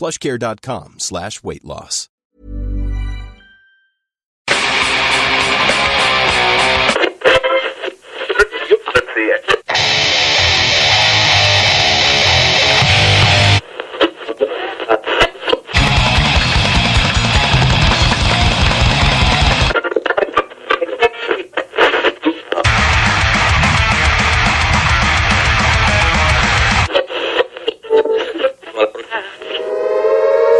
plushcare.com slash weight loss. Let's see it.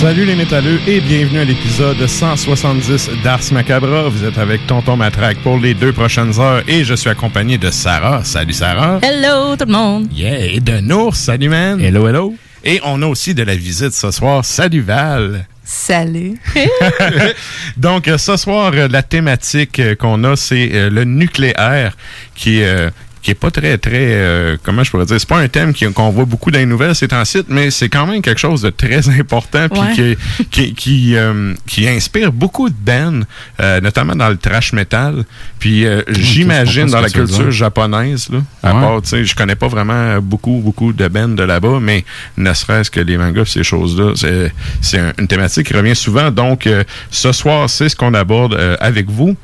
Salut les métalleux et bienvenue à l'épisode 170 d'Ars Macabra. Vous êtes avec Tonton Matraque pour les deux prochaines heures et je suis accompagné de Sarah. Salut Sarah. Hello tout le monde. Yeah. Et de Nours. Salut man. Hello, hello. Et on a aussi de la visite ce soir. Salut Val. Salut. Donc euh, ce soir, euh, la thématique euh, qu'on a, c'est le nucléaire qui est... qui est pas très, très, euh, comment je pourrais dire, c'est pas un thème qu'on voit beaucoup dans les nouvelles ces temps-ci, mais c'est quand même quelque chose de très important, puis Ouais. qui, qui, qui, euh, qui inspire beaucoup de bands, euh, notamment dans le trash metal, puis euh, j'imagine dans la culture japonaise, là, à Ouais. part, tu sais, je connais pas vraiment beaucoup, beaucoup de bands de là-bas, mais ne serait-ce que les mangas, ces choses-là, c'est, c'est un- une thématique qui revient souvent, donc euh, ce soir, c'est ce qu'on aborde euh, avec vous.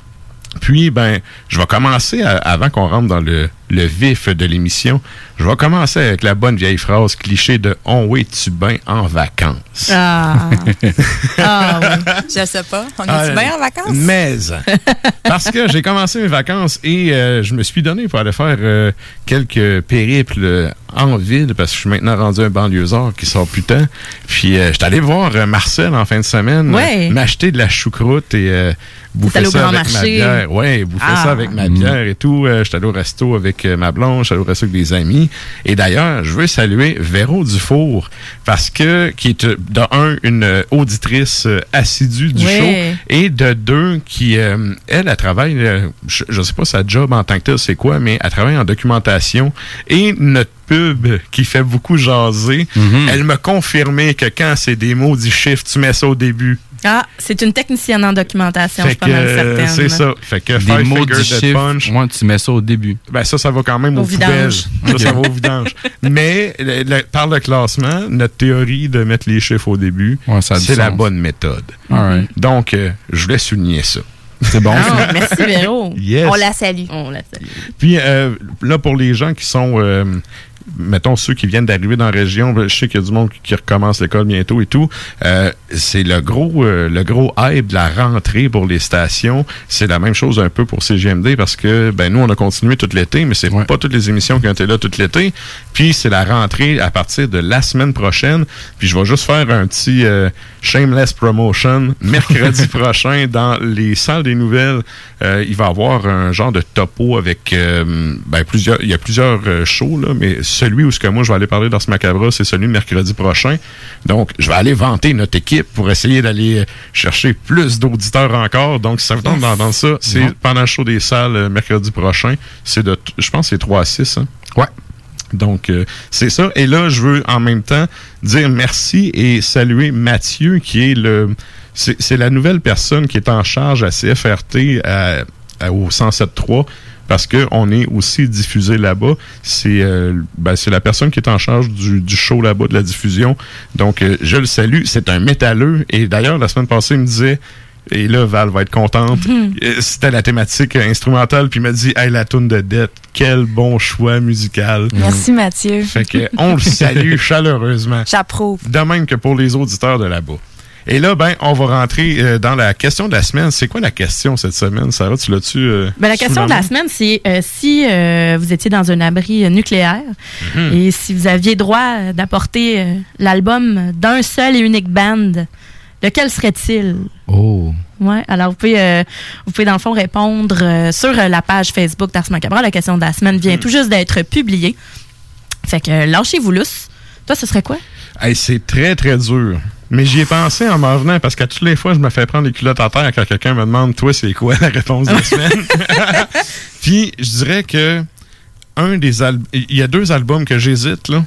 Puis, ben, je vais commencer, à- avant qu'on rentre dans le, le vif de l'émission, je vais commencer avec la bonne vieille phrase cliché de « On oui, tu bien en vacances? Ah. ah oui. Je sais pas. On est Ah, bien en vacances? Mais, parce que j'ai commencé mes vacances et euh, je me suis donné pour aller faire euh, quelques périples euh, en ville parce que je suis maintenant rendu un banlieusard qui sort plus tant. Puis, euh, j'étais allé voir euh, Marcel en fin de semaine, Ouais. euh, m'acheter de la choucroute et euh, bouffer ça avec ma bière. Ouais, bouffer Ah. ça avec ma bière et tout. Euh, j'étais allé au resto avec euh, ma blonde, allé au resto avec des amis. Et d'ailleurs, je veux saluer Véro Dufour parce que, qui est euh, de un, une euh, auditrice assidue du show et de deux, qui, euh, elle, elle travaille, je, je sais pas sa job en tant que tel, c'est quoi, mais elle travaille en documentation et notre pub qui fait beaucoup jaser, Mhm. elle m'a confirmé que quand c'est des mots du chiffre, tu mets ça au début. Ah, c'est une technicienne en documentation, je suis pas mal certaine. c'est ça. Fait que Des Five mots du chiffre, Punch, moi, tu mets ça au début. ben ça, ça va quand même Au au, vidange. Ça, ça va au vidange. Mais le- le- par le classement, notre théorie de mettre les chiffres au début, Ouais, c'est la sens. bonne méthode. All right. Donc, euh, je voulais souligner ça. C'est bon. Ah, merci Véro. Yes. On la salue. On la salue. Puis euh, là, pour les gens qui sont, euh, mettons, ceux qui viennent d'arriver dans la région, je sais qu'il y a du monde qui recommence l'école bientôt et tout. euh, c'est le gros, euh, le gros hype de la rentrée pour les stations. C'est la même chose un peu pour CGMD parce que ben nous, on a continué tout l'été, mais c'est Ouais. pas toutes les émissions qui ont été là tout l'été. Puis c'est la rentrée à partir de la semaine prochaine. Puis je vais juste faire un petit euh, shameless promotion. Mercredi prochain, dans les salles des nouvelles, euh, il va y avoir un genre de topo avec euh, ben, plusieurs. Il y a plusieurs euh, shows, là, mais celui où ce que moi je vais aller parler dans ce macabre, c'est celui de mercredi prochain. Donc, je vais aller vanter notre équipe pour essayer d'aller chercher plus d'auditeurs encore. Donc, si ça vous tente d'entendre ça, c'est pendant le show des salles mercredi prochain. C'est de, je pense, c'est 3 à 6. Hein? Ouais. Donc, euh, c'est ça. Et là, je veux en même temps dire merci et saluer Mathieu, qui est le... C'est la nouvelle personne qui est en charge à CFRT à, au 107.3 parce qu'on est aussi diffusé là-bas. C'est euh, ben, la personne qui est en charge du, du show là-bas, de la diffusion. Donc, euh, je le salue. C'est un métalleux. Et d'ailleurs, la semaine passée, il me disait et là, Val va être contente. Mhm. Euh, C'était la thématique instrumentale, puis il m'a dit Hey, la toune de dette, quel bon choix musical. Merci, Mathieu. Fait que on le salue chaleureusement. J'approuve. De même que pour les auditeurs de là-bas. Et là, ben, on va rentrer euh, dans la question de la semaine. C'est quoi la question cette semaine, Sarah? Tu l'as-tu? euh, Ben, la question de la main? semaine, c'est euh, si euh, vous étiez dans un abri nucléaire Mhm. et si vous aviez droit d'apporter euh, l'album d'un seul et unique band, lequel serait-il? Oh. Ouais, alors vous pouvez, euh, vous pouvez dans le fond répondre euh, sur la page Facebook d'Ars Macabra. La question de la semaine Mhm. vient tout juste d'être publiée. Fait que euh, lâchez-vous lousse. Toi, ce serait quoi? Hey, c'est très, très dur. Mais j'y ai pensé en m'en venant parce qu'à toutes les fois, je me fais prendre les culottes à terre quand quelqu'un me demande Toi, c'est quoi la réponse de la semaine Puis, je dirais que un des il y a deux albums que j'hésite, là.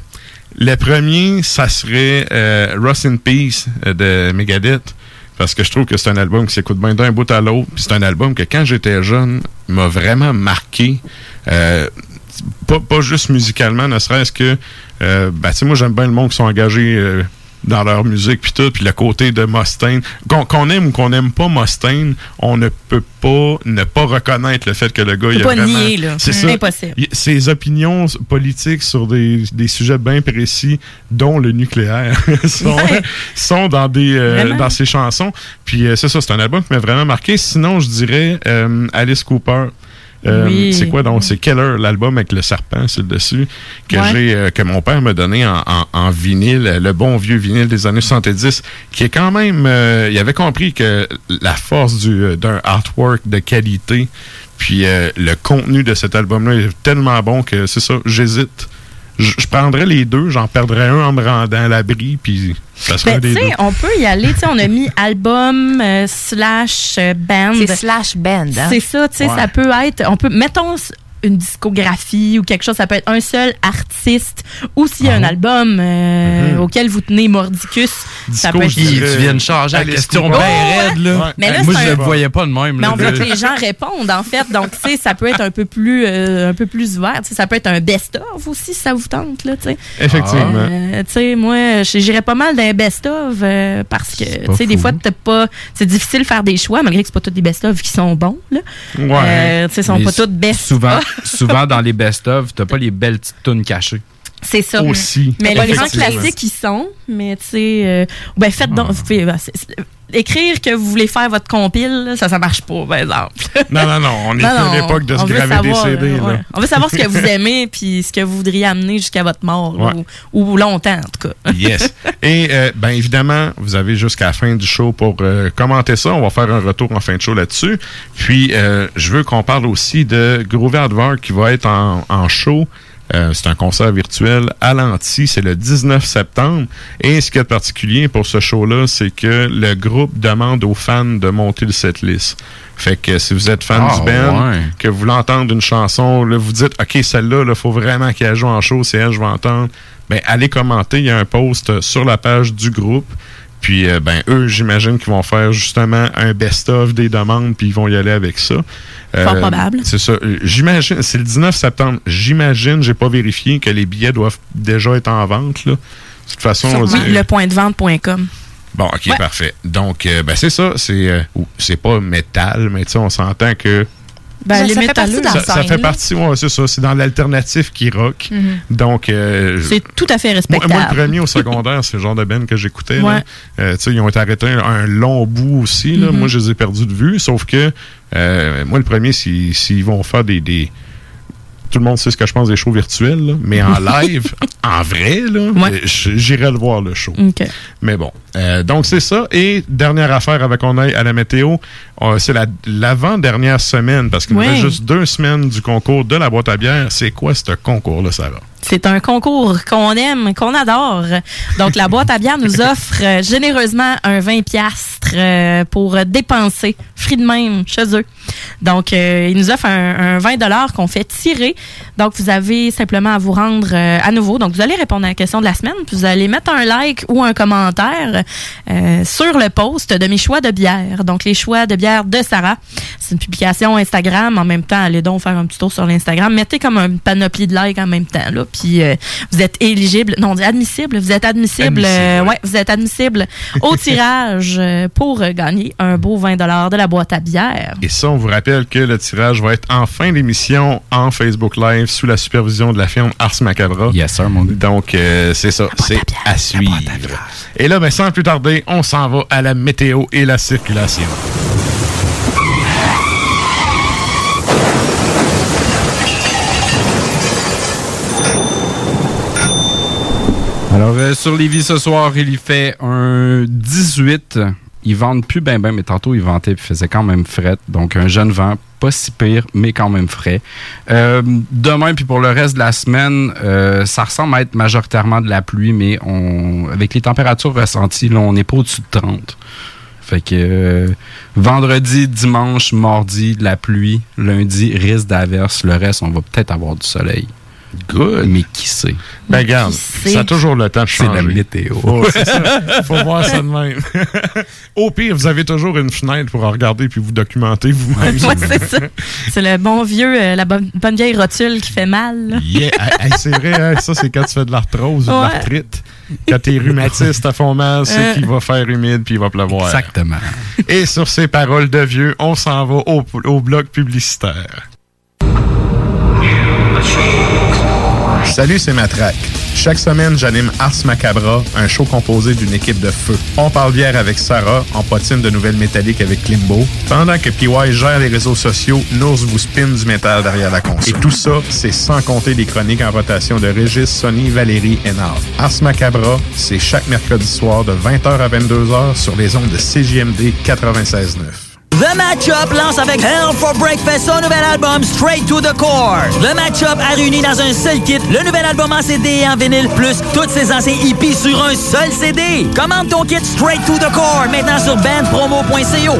Le premier, ça serait euh, Rust in Peace euh, de Megadeth. Parce que je trouve que c'est un album qui s'écoute bien d'un bout à l'autre. Puis c'est un album que quand j'étais jeune, m'a vraiment marqué. Euh, pas, pas juste musicalement, ne serait-ce que, euh, ben, tu sais, moi, j'aime bien le monde qui sont engagés dans leur musique, puis tout, puis le côté de Mustaine. Qu'on aime ou qu'on n'aime pas Mustaine, on ne peut pas ne pas reconnaître le fait que le gars, il a pas vraiment... nier, là. C'est ça. impossible. Ses opinions politiques sur des, des sujets bien précis, dont le nucléaire, sont, Ouais. sont dans des euh, dans ses chansons. Puis euh, c'est ça, c'est un album qui m'a vraiment marqué. Sinon, je dirais euh, Alice Cooper. Euh, Oui. C'est quoi donc? C'est Keller, l'album avec le serpent sur le dessus, que Ouais. j'ai euh, que mon père m'a donné en, en- en vinyle, euh, le bon vieux vinyle des années 70, qui est quand même. euh, il avait compris que la force du, d'un artwork de qualité, puis euh, le contenu de cet album-là est tellement bon que c'est ça, j'hésite. Je je prendrais les deux, j'en perdrais un en me rendant à l'abri, puis ça serait Ben, des tu sais, deux. on peut y aller. Tu sais, on a mis album euh, slash euh, band. C'est slash band. Hein? C'est ça, tu sais, Ouais. ça peut être. On peut, mettons une discographie ou quelque chose, ça peut être un seul artiste ou s'il y a un album euh, Mhm. auquel vous tenez mordicus, ça Disco, peut je être. Dirais- tu viens de changer la question bien raide, là. Ouais. Mais là, Moi, je un- le voyais pas de même. Mais là. on veut que les gens répondent, en fait. Donc, tu sais, ça peut être un peu plus, euh, un peu plus ouvert. Ça peut être un best-of aussi, si ça vous tente, là, tu sais. Effectivement. Euh, tu sais, moi, j'irais pas mal d'un best-of euh, parce que, tu sais, des fois, t'as pas. C'est difficile de faire des choix, malgré que c'est pas tous des best-of qui sont bons, là. Ouais. Euh, tu sais, sont Mais pas tous best Souvent, souvent dans les best-of, t'as pas les belles petites tunes cachées. C'est ça. Aussi. Mais les grands classiques, ils sont. Mais tu sais, euh, ben faites donc. pouvez, ben, écrire que vous voulez faire votre compile, là, ça, ça marche pas, par exemple. Non, non, non, on est Non, à l'époque de se graver savoir, des CD. là. ouais. On veut savoir ce que vous aimez puis ce que vous voudriez amener jusqu'à votre mort Ouais. ou, ou longtemps en tout cas. Yes. Et euh, ben évidemment, vous avez jusqu'à la fin du show pour euh, commenter ça. On va faire un retour en fin de show là-dessus. Puis euh, je veux qu'on parle aussi de Groovy Advar qui va être en, en show. Euh, c'est un concert virtuel à l'anti, c'est le 19 septembre. Et ce qui est particulier pour ce show-là, c'est que le groupe demande aux fans de monter le setlist. Fait que si vous êtes fan Ah, du band, ouais. que vous voulez entendre une chanson, là, vous dites OK, celle-là, il faut vraiment qu'elle joue en show, c'est elle, je vais entendre. Ben, allez commenter, il y a un post sur la page du groupe. Puis, euh, ben, eux, j'imagine qu'ils vont faire justement un best-of des demandes, puis ils vont y aller avec ça. Fort probable. C'est ça. Euh, J'imagine, c'est le 19 septembre. J'imagine, j'ai pas vérifié que les billets doivent déjà être en vente, là. De toute façon, Sur c'est- lepointdevente.com. Bon, ok, Ouais. parfait. Donc, euh, ben, c'est ça. C'est euh, c'est pas métal, mais tu sais, on s'entend que Ben, Ça- les ça fait partie de la ça, ça fait partie, ouais, c'est ça. C'est dans l'alternatif qui rock. Donc, euh, c'est tout à fait respectable. moi, le premier au secondaire, c'est le genre de band que j'écoutais. Ouais. Euh, tu sais, ils ont été arrêtés un, un long bout aussi. Là. Mhm. Moi, je les ai perdus de vue. Sauf que, euh, moi, le premier, s'ils s'ils vont faire des, des- Tout le monde sait ce que je pense des shows virtuels, là, mais en live, en vrai, Ouais. euh, j'irai le voir, le show. Mais bon. Euh, donc, c'est ça. Et dernière affaire avec qu'on aille à la météo, euh, c'est la- l'avant-dernière semaine, parce qu'il nous Ouais. reste juste deux semaines du concours de la boîte à bière. C'est quoi ce concours-là, Sarah? C'est un concours qu'on aime, qu'on adore. Donc, la boîte à bière nous offre euh, généreusement un 20 piastres euh, pour dépenser, free de même, chez eux. Donc, euh, ils nous offrent un, un 20 dollars qu'on fait tirer. Donc, vous avez simplement à vous rendre euh, à nouveau. Donc, vous allez répondre à la question de la semaine, puis vous allez mettre un like ou un commentaire euh, sur le post de mes choix de bière. Donc, les choix de bière de Sarah. C'est une publication Instagram. En même temps, allez donc faire un petit tour sur l'Instagram. Mettez comme un panoplie de likes en même temps, là. Puis, euh, vous êtes éligible, non, admissible. Vous êtes admissible, euh, ouais, vous êtes admissible au tirage euh, pour gagner un beau 20 de la boîte à bière. Et ça, on vous rappelle que le tirage va être en fin d'émission en Facebook Live sous la supervision de la firme Ars Macabra. Yes, sir, mon gars. Donc, euh, c'est ça, c'est à suivre. Et là, ben, sans plus tarder, on s'en va à la météo et la circulation. Alors, euh, sur Lévis ce soir, il y fait un 18. Ils vendent plus ben ben, mais tantôt, ils vantaient puis faisait quand même fret. Donc, un jeune vent, pas si pire, mais quand même frais. Euh, demain, puis pour le reste de la semaine, euh, ça ressemble à être majoritairement de la pluie, mais on, avec les températures ressenties, là, on n'est pas au-dessus de 30. Fait que euh, vendredi, dimanche, mardi, de la pluie. Lundi, risque d'averse. Le reste, on va peut-être avoir du soleil. Good. Mais qui sait? Ben, regarde, ça a toujours le temps de C'est changer. la météo. C'est ça. Faut voir ça de même. Au pire, vous avez toujours une fenêtre pour en regarder puis vous documenter vous-même. Ouais, c'est ça. C'est le bon vieux, euh, la bonne, bonne vieille rotule qui fait mal. Yeah. Hey, c'est vrai, hein, ça, c'est quand tu fais de l'arthrose ou de l'arthrite. Quand tes rhumatistes à fond mal, c'est Euh. qu'il va faire humide puis il va pleuvoir. Exactement. Et sur ces paroles de vieux, on s'en va au, au bloc publicitaire. Salut, c'est Matraque. Chaque semaine, j'anime Ars Macabra, un show composé d'une équipe de feu. On parle bière avec Sarah, on potine de nouvelles métalliques avec Klimbo. Pendant que PY gère les réseaux sociaux, Nours vous spin du métal derrière la console. Et tout ça, c'est sans compter les chroniques en rotation de Régis, Sonny, Valérie et Nard. Ars Macabra, c'est chaque mercredi soir de 20h à 22h sur les ondes de CJMD 96.9. The Matchup lance avec Hell for Breakfast son nouvel album Straight to the Core. Le Matchup a réuni dans un seul kit le nouvel album en CD et en vinyle plus toutes ses anciens hippies sur un seul CD. Commande ton kit Straight to the Core maintenant sur bandpromo.co.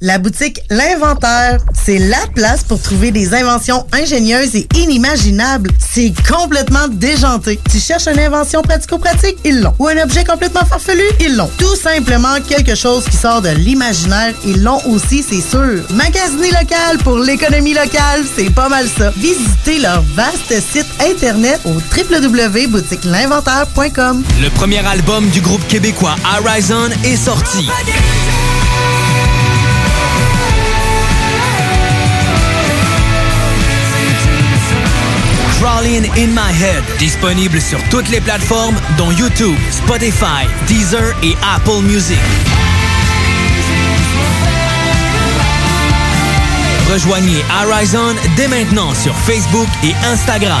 La boutique L'Inventaire, c'est la place pour trouver des inventions ingénieuses et inimaginables. C'est complètement déjanté. Tu cherches une invention pratico-pratique? Ils l'ont. Ou un objet complètement farfelu? Ils l'ont. Tout simplement quelque chose qui sort de l'imaginaire? Ils l'ont aussi, c'est sûr. Magasiner local pour l'économie locale, c'est pas mal ça. Visitez leur vaste site internet au www.boutiquelinventaire.com. Le premier album du groupe québécois Horizon est sorti. Crawling in My Head, disponible sur toutes les plateformes dont YouTube, Spotify, Deezer et Apple Music. Rejoignez Horizon dès maintenant sur Facebook et Instagram.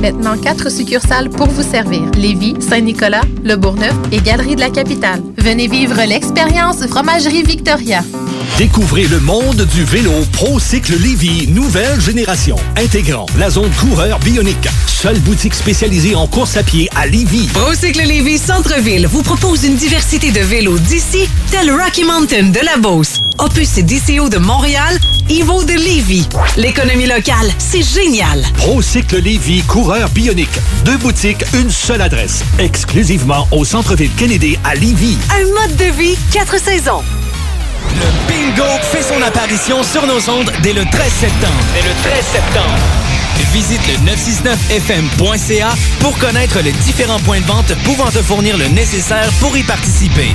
Maintenant, quatre succursales pour vous servir. Lévis, Saint-Nicolas, Le Bourgneuf et Galerie de la Capitale. Venez vivre l'expérience Fromagerie Victoria. Découvrez le monde du vélo ProCycle Lévy, nouvelle génération, intégrant la zone coureur bionique. Seule boutique spécialisée en course à pied à Lévy. Procycle Lévis Centre-Ville vous propose une diversité de vélos d'ici, tel Rocky Mountain de la Beauce, Opus et DCO de Montréal, Evo de Lévis. L'économie locale, c'est génial. ProCycle Lévy, coureur bionique. Deux boutiques, une seule adresse. Exclusivement au centre-ville Kennedy à Lévy. Un mode de vie, quatre saisons. Le bingo fait son apparition sur nos ondes dès le 13 septembre. Dès le 13 septembre. Visite le 969fm.ca pour connaître les différents points de vente pouvant te fournir le nécessaire pour y participer.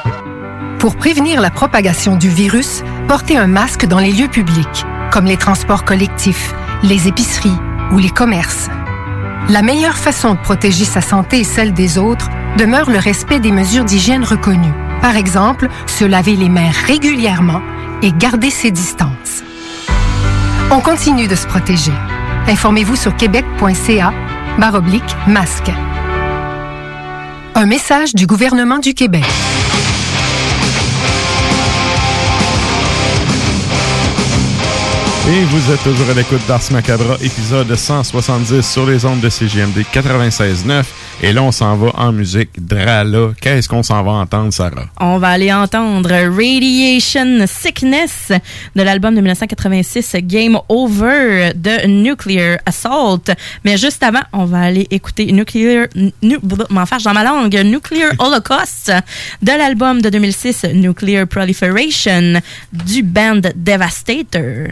Pour prévenir la propagation du virus, portez un masque dans les lieux publics, comme les transports collectifs, les épiceries ou les commerces. La meilleure façon de protéger sa santé et celle des autres demeure le respect des mesures d'hygiène reconnues. Par exemple, se laver les mains régulièrement et garder ses distances. On continue de se protéger. Informez-vous sur québec.ca baroblique masque. Un message du gouvernement du Québec. Et vous êtes toujours à l'écoute d'Ars Macabra, épisode 170 sur les ondes de CGMD 96.9. Et là, on s'en va en musique. Drala, qu'est-ce qu'on s'en va entendre, Sarah? On va aller entendre Radiation Sickness de l'album de 1986 Game Over de Nuclear Assault. Mais juste avant, on va aller écouter Nuclear, nu, m'en faire dans ma langue, Nuclear Holocaust de l'album de 2006 Nuclear Proliferation du band Devastator.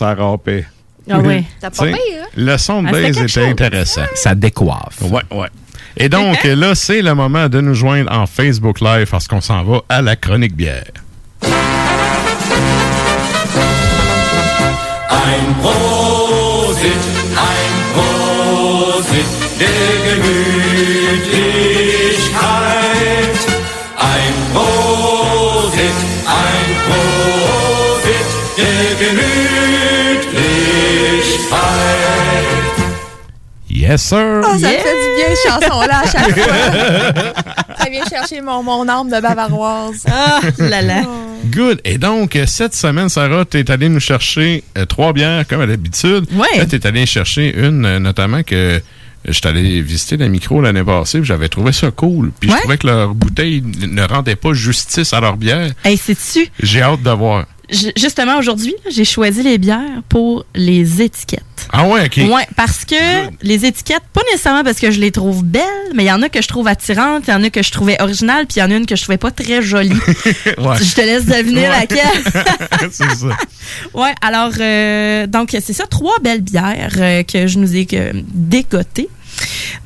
Ça, ça râpait. Ah oui. T'as pas pire, hein? Le son de Ah, base était intéressant. Ça décoiffe. Ouais, ouais. Et donc, là, c'est le moment de nous joindre en Facebook Live parce qu'on s'en va à la chronique bière. Ein Prosit, ein Prosit der Gemütlichkeit. Ein Prosit, ein Prosit Yes, sir! Oh, ça me fait du bien, cette chanson-là, à chaque fois. ça vient chercher mon, mon âme de bavaroise. Ah, là là. Good. Et donc, euh, cette semaine, Sarah, tu es allée nous chercher euh, trois bières, comme à l'habitude. Là, tu es allée chercher une, euh, notamment, que je suis allé visiter la micro l'année passée, puis j'avais trouvé ça cool. Puis je trouvais que leur bouteille ne rendait pas justice à leur bière. Hey, c'est-tu? J'ai hâte de voir. Ju- Justement, aujourd'hui, j'ai choisi les bières pour les étiquettes. Ah ouais, OK. Ouais, parce que les étiquettes, pas nécessairement parce que je les trouve belles, mais il y en a que je trouve attirantes, il y en a que je trouvais originales, puis il y en a une que je trouvais pas très jolie. Ouais. Je te laisse deviner Ouais. laquelle. c'est ça. Ouais, alors, euh, donc, c'est ça, trois belles bières euh, que je nous ai euh, dégotées.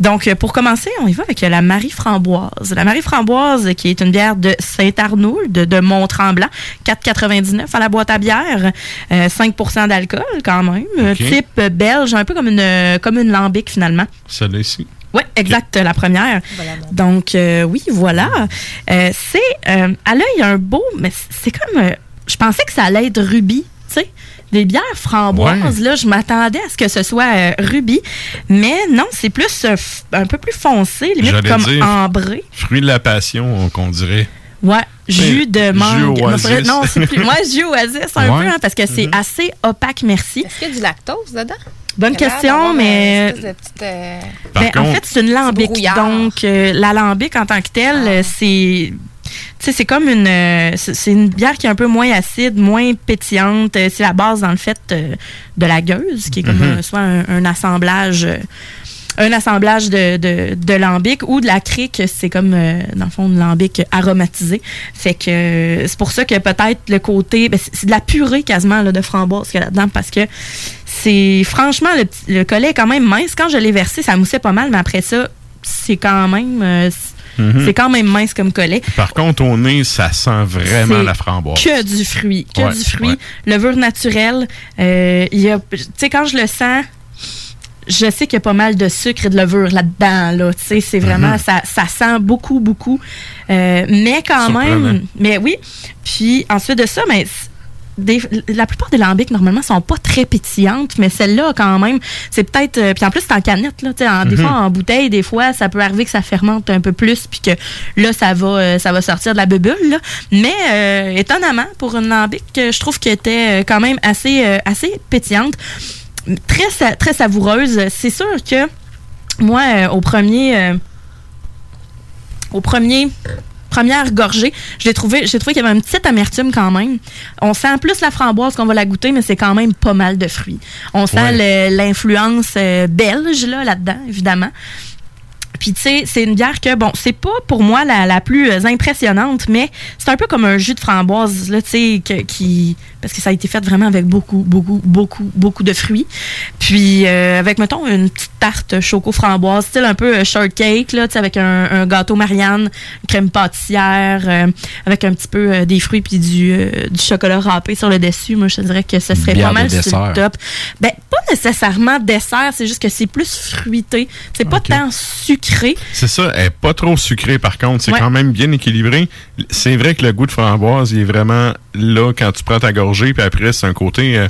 Donc, euh, pour commencer, on y va avec euh, la Marie Framboise. La Marie Framboise, qui est une bière de Saint-Arnould, de, de Mont-Tremblant, 4,99 à la boîte à bière, euh, 5% d'alcool quand même, Euh, type belge, un peu comme une, comme une lambic finalement. Celle-là ici. Oui, exact, la première. Donc, euh, oui, voilà. Euh, c'est, euh, à l'œil, un beau, mais c'est comme, euh, je pensais que ça allait être rubis, tu sais. Des bières framboises, là, je m'attendais à ce que ce soit euh, rubis, mais non, c'est plus, euh, un peu plus foncé, limite comme dire- ambré. Fruit de la passion, qu'on dirait. Ouais, jus de jus mangue. Non, oasis. c'est vrai- Non, c'est plus. Moi, jus oasis, un Ouais. peu, hein, parce que c'est assez opaque, merci. Est-ce qu'il y a du lactose dedans? Bonne question, mais- petite, euh, Ben, en fait, c'est une lambic. Donc, euh, la lambic en tant que telle, Ah. euh, c'est. C'est comme une. euh, c'est une bière qui est un peu moins acide, moins pétillante. Euh, C'est la base, dans le fait, euh, de la gueuse, qui est comme Mhm. euh, soit un, un assemblage. euh, un assemblage de, de, de lambic ou de la crique, c'est comme, dans le fond, une lambic aromatisée. Fait que c'est pour ça que peut-être le côté, ben, c'est de la purée quasiment là, de framboise qu'il y a là-dedans parce que c'est franchement, le, le collet est quand même mince. Quand je l'ai versé, ça moussait pas mal, mais après ça, c'est quand même, c'est- Mhm. c'est quand même mince comme collet. Par contre, au nez, ça sent vraiment la framboise. Que du fruit. Que Ouais, du fruit. ouais. Levure naturelle. Euh, Tu sais, quand je le sens, je sais qu'il y a pas mal de sucre et de levure là-dedans. Là. Tu sais, c'est vraiment. Mhm. ça, ça sent beaucoup, beaucoup. Euh, mais quand Surprenant. même. Mais oui. Puis ensuite de ça, mais. Des- la plupart des lambics, normalement, sont pas très pétillantes, mais celle-là, quand même, c'est peut-être. euh, puis en plus, c'est en canette, là. Des Mhm. fois, en bouteille, des fois, ça peut arriver que ça fermente un peu plus, puis que là, ça va, euh, ça va sortir de la bubule, là. Mais euh, étonnamment, pour une lambic, je trouve qu'elle était quand même assez, assez pétillante, très, sa- très savoureuse. C'est sûr que moi, au premier. au premier première gorgée, je l'ai trouvé, j'ai trouvé qu'il y avait une petite amertume quand même. On sent plus la framboise qu'on va la goûter, mais c'est quand même pas mal de fruits. On sent l'influence euh, belge là là-dedans, évidemment. Puis tu sais, c'est une bière que bon, c'est pas pour moi la, la plus euh, impressionnante, mais c'est un peu comme un jus de framboise là, tu sais, qui parce que ça a été fait vraiment avec beaucoup, beaucoup, beaucoup, beaucoup de fruits. Puis euh, avec mettons une petite tarte choco framboise, style un peu euh, shortcake là, avec un, un gâteau Marianne, une crème pâtissière, euh, avec un petit peu euh, des fruits puis du, du chocolat râpé sur le dessus. Moi, je te dirais que ce serait Bière pas mal sur le dessert. top. Ben pas nécessairement dessert, c'est juste que c'est plus fruité. C'est pas tant sucré. C'est ça, elle est pas trop sucrée par contre, c'est Ouais. quand même bien équilibré. C'est vrai que le goût de framboise, il est vraiment là quand tu prends ta gorgée, puis après c'est un côté, euh,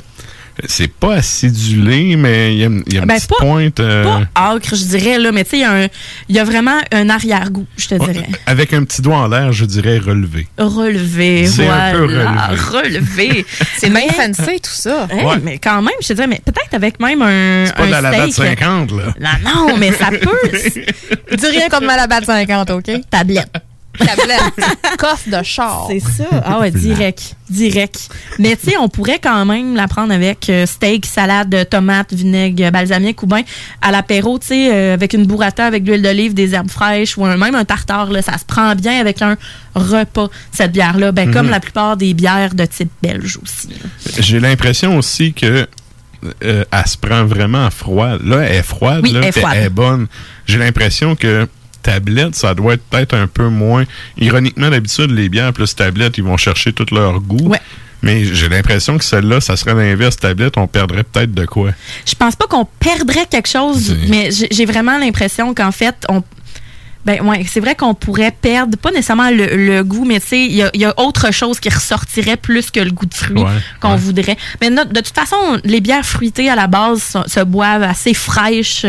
c'est pas acidulé, mais il y a, il y a une Ben, petite pas- pointe euh, Pas acre, je dirais, là, mais tu sais, il y a un- il y, a vraiment un arrière-goût, je te dirais. avec un petit doigt en l'air, je dirais relevé. Relevé, C'est voilà. un peu relevé. relevé. C'est Mais- fancy, tout ça. Hey, Ouais. Mais quand même, je te dirais, mais peut-être avec même un. C'est pas un de la lavade steak. 50, là. Non, non, mais ça peut. Dis rien comme Malabat 50, OK? Tablette. Tablette. Coffre de char. C'est ça. Ah ouais, direct. Direct. Mais tu sais, on pourrait quand même la prendre avec euh, steak, salade, tomate, vinaigre, balsamique ou bien à l'apéro, tu sais, euh, avec une burrata, avec de l'huile d'olive, des herbes fraîches ou un- même un tartare. Là, ça se prend bien avec un repas, cette bière-là. Ben, Comme Mhm. la plupart des bières de type belge aussi. J'ai l'impression aussi que euh, elle se prend vraiment froide. Là, elle est froide, Oui, là, elle est froide. elle est bonne. J'ai l'impression que tablette, ça doit être peut-être un peu moins. Ironiquement, d'habitude, les bières plus tablette, ils vont chercher tout leur goût. Mais j'ai l'impression que celle-là, ça serait l'inverse. Tablette, on perdrait peut-être de quoi. Je pense pas qu'on perdrait quelque chose, mais j'ai vraiment l'impression qu'en fait, on. Ben ouais, c'est vrai qu'on pourrait perdre, pas nécessairement le, le goût, mais tu sais, il y a, il y a autre chose qui ressortirait plus que le goût de fruits Ouais, qu'on voudrait. Mais no- de toute façon, les bières fruitées à la base se, se boivent assez fraîches,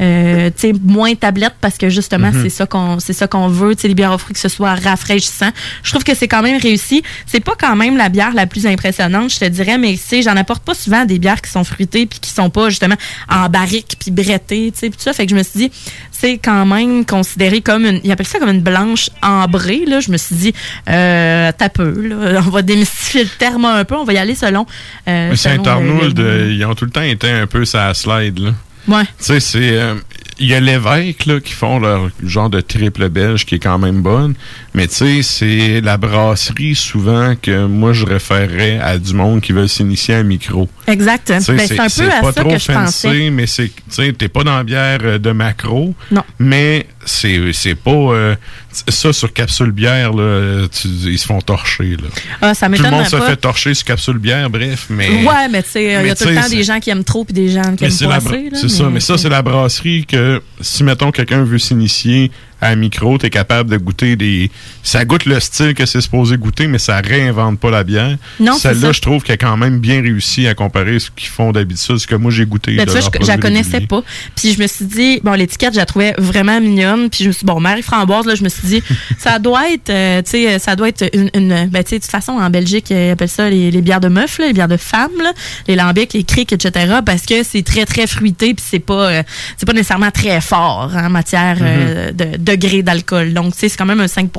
euh, tu sais, moins tablettes parce que justement, Mhm. c'est ça qu'on c'est ça qu'on veut, tu sais, les bières aux fruits que ce soit rafraîchissant. Je trouve que c'est quand même réussi. C'est pas quand même la bière la plus impressionnante, je te dirais, mais tu sais, j'en apporte pas souvent des bières qui sont fruitées puis qui sont pas justement en barrique puis brettées, tu sais, tout ça. Fait que je me suis dit, c'est quand même considéré comme une, ils appellent ça comme une blanche ambrée, là. Je me suis dit, euh, t'as peu, là. On va démystifier le terme un peu, on va y aller selon. euh, Saint-Arnould, euh, ils ont tout le temps été un peu sa slide, là. Ouais. Tu sais, c'est. euh, Il y a l'évêque là, qui font leur genre de triple belge qui est quand même bonne. Mais tu sais, c'est la brasserie souvent que moi je référerais à du monde qui veut s'initier à un micro. Exact. Ben, c'est un peu à pas ça trop que je fancy, pensais. mais c'est, tu sais, t'es pas dans la bière euh, de macro. Non. Mais c'est, c'est pas, euh, ça sur capsule bière, là, tu- ils se font torcher, là. Ah, ça Tout le monde se pas. fait torcher sur capsule bière, bref, mais. Ouais, mais tu sais, il y a tout le temps des gens qui aiment trop puis des gens qui mais aiment pas assez. C'est ça, mais ça, c'est la brasserie que si, mettons, quelqu'un veut s'initier à un micro, t'es capable de goûter des. Ça goûte le style que c'est supposé goûter, mais ça réinvente pas la bière. Non, c'est ça. Celle-là, je trouve qu'elle a quand même bien réussi à comparer ce qu'ils font d'habitude, ce que moi j'ai goûté. Ben, de tu leur je, la connaissais pas. Puis je me suis dit, bon, l'étiquette, je la trouvais vraiment mignonne. Puis je me suis dit, bon, Marie Framboise, là, je me suis dit, ça doit être, euh, tu sais, ça doit être une, une- ben, tu sais, de toute façon, en Belgique, euh, ils appellent ça les, les bières de meufs, là, les bières de femmes, là, les lambics, les criques, etc. Parce que c'est très, très fruité, puis c'est pas, euh, c'est pas nécessairement très fort hein, en matière euh, de degré d'alcool. Donc, tu sais, c'est quand même un 5%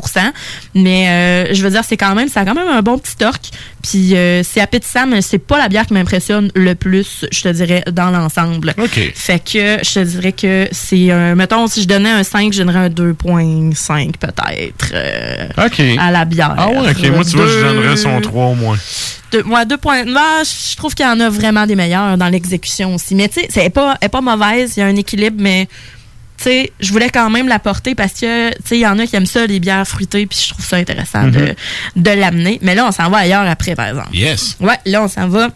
Mais euh, je veux dire, c'est quand même, ça a quand même un bon petit torque. Puis euh, c'est appétissant, mais c'est pas la bière qui m'impressionne le plus, je te dirais, dans l'ensemble. OK. Fait que je te dirais que c'est un. Mettons, si je donnais un 5, je donnerais un 2,5 peut-être. euh, OK. À la bière. Ah ouais, ok. Moi, tu vois, je Deux- donnerais son 3 au moins. deux, moi, deux points. Moi, je trouve qu'il y en a vraiment des meilleurs dans l'exécution aussi. Mais tu sais, c'est pas, elle est pas mauvaise, il y a un équilibre, mais sais, je voulais quand même la porter parce que, tu sais, il y en a qui aiment ça, les bières fruitées, puis je trouve ça intéressant Mhm. de, de l'amener. Mais là, on s'en va ailleurs après, par exemple. Yes. Ouais, là, on s'en va.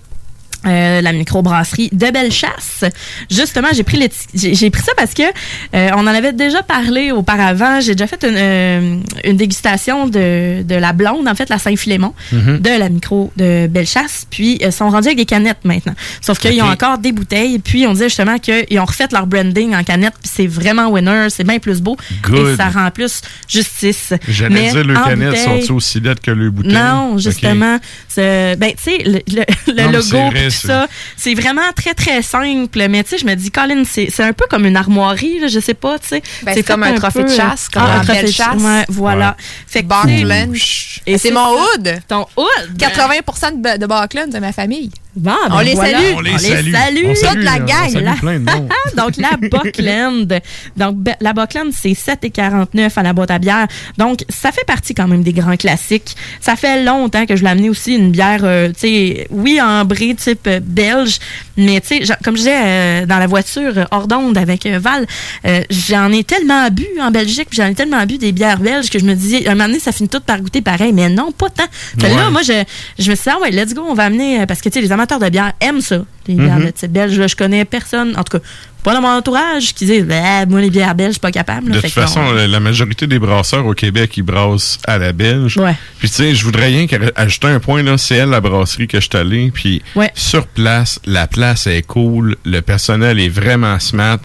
Euh, la microbrasserie de Bellechasse. Justement, j'ai pris j'ai j'ai pris ça parce que euh, on en avait déjà parlé auparavant. J'ai déjà fait une, euh, une dégustation de, de la blonde, en fait, la Saint-Philémon, Mhm. de la micro de Bellechasse. Puis, ils sont rendus avec des canettes maintenant. Sauf qu'ils ont encore des bouteilles. Puis, on disait justement qu'ils ont refait leur branding en canette. Puis, c'est vraiment winner. C'est bien plus beau. Good. Et ça rend plus justice. J'allais dire, le en canette bouteille- sont aussi lettres que le bouteille? non, justement. Ben, tu sais, le, le- le Non, mais c'est logo ça, c'est vraiment très, très simple. Mais tu sais, je me dis, Colin, c'est c'est un peu comme une armoirie, là, je sais pas, tu sais. Ben, c'est comme un trophée de chasse, euh, comme ah, la un trophée de chasse. Ouais, voilà. Ouais. Fait que, Barkland. tu sais, Et c'est mon hood. Ton hood? 80 de, de Barkland de ma famille. Bon, on ben les voilà. salue. On les salue. On Toute salue, la on gang. salue là. plein de monde. Donc, la Buckland. Donc, be- la Buckland, c'est 7,49 à la boîte à bière. Donc, ça fait partie quand même des grands classiques. Ça fait longtemps que je voulais amener aussi une bière, euh, tu sais, oui, ambrée, type euh, belge, mais tu sais, comme je disais euh, dans la voiture hors d'onde avec euh, Val, euh, j'en ai tellement bu en Belgique, puis j'en ai tellement bu des bières belges que je me disais, un moment donné, ça finit tout par goûter pareil, mais non, pas tant. Que là, Ouais. moi, je, je me suis dit, ah ouais, let's go, on va amener, parce que tu sais, les amateurs de bière aiment ça, les bières Mhm. de type belge. Là, je connais personne, en tout cas, pas dans mon entourage, qui disent, bah, moi, les bières belges, je suis pas capable. là. De toute façon, on- la, majorité des brasseurs au Québec, ils brassent à la belge. Ouais. Puis tu sais, je voudrais rien qu'à- ajouter un point, là, c'est elle la brasserie que je suis allé. Puis Ouais. sur place, la place est cool, le personnel est vraiment smart.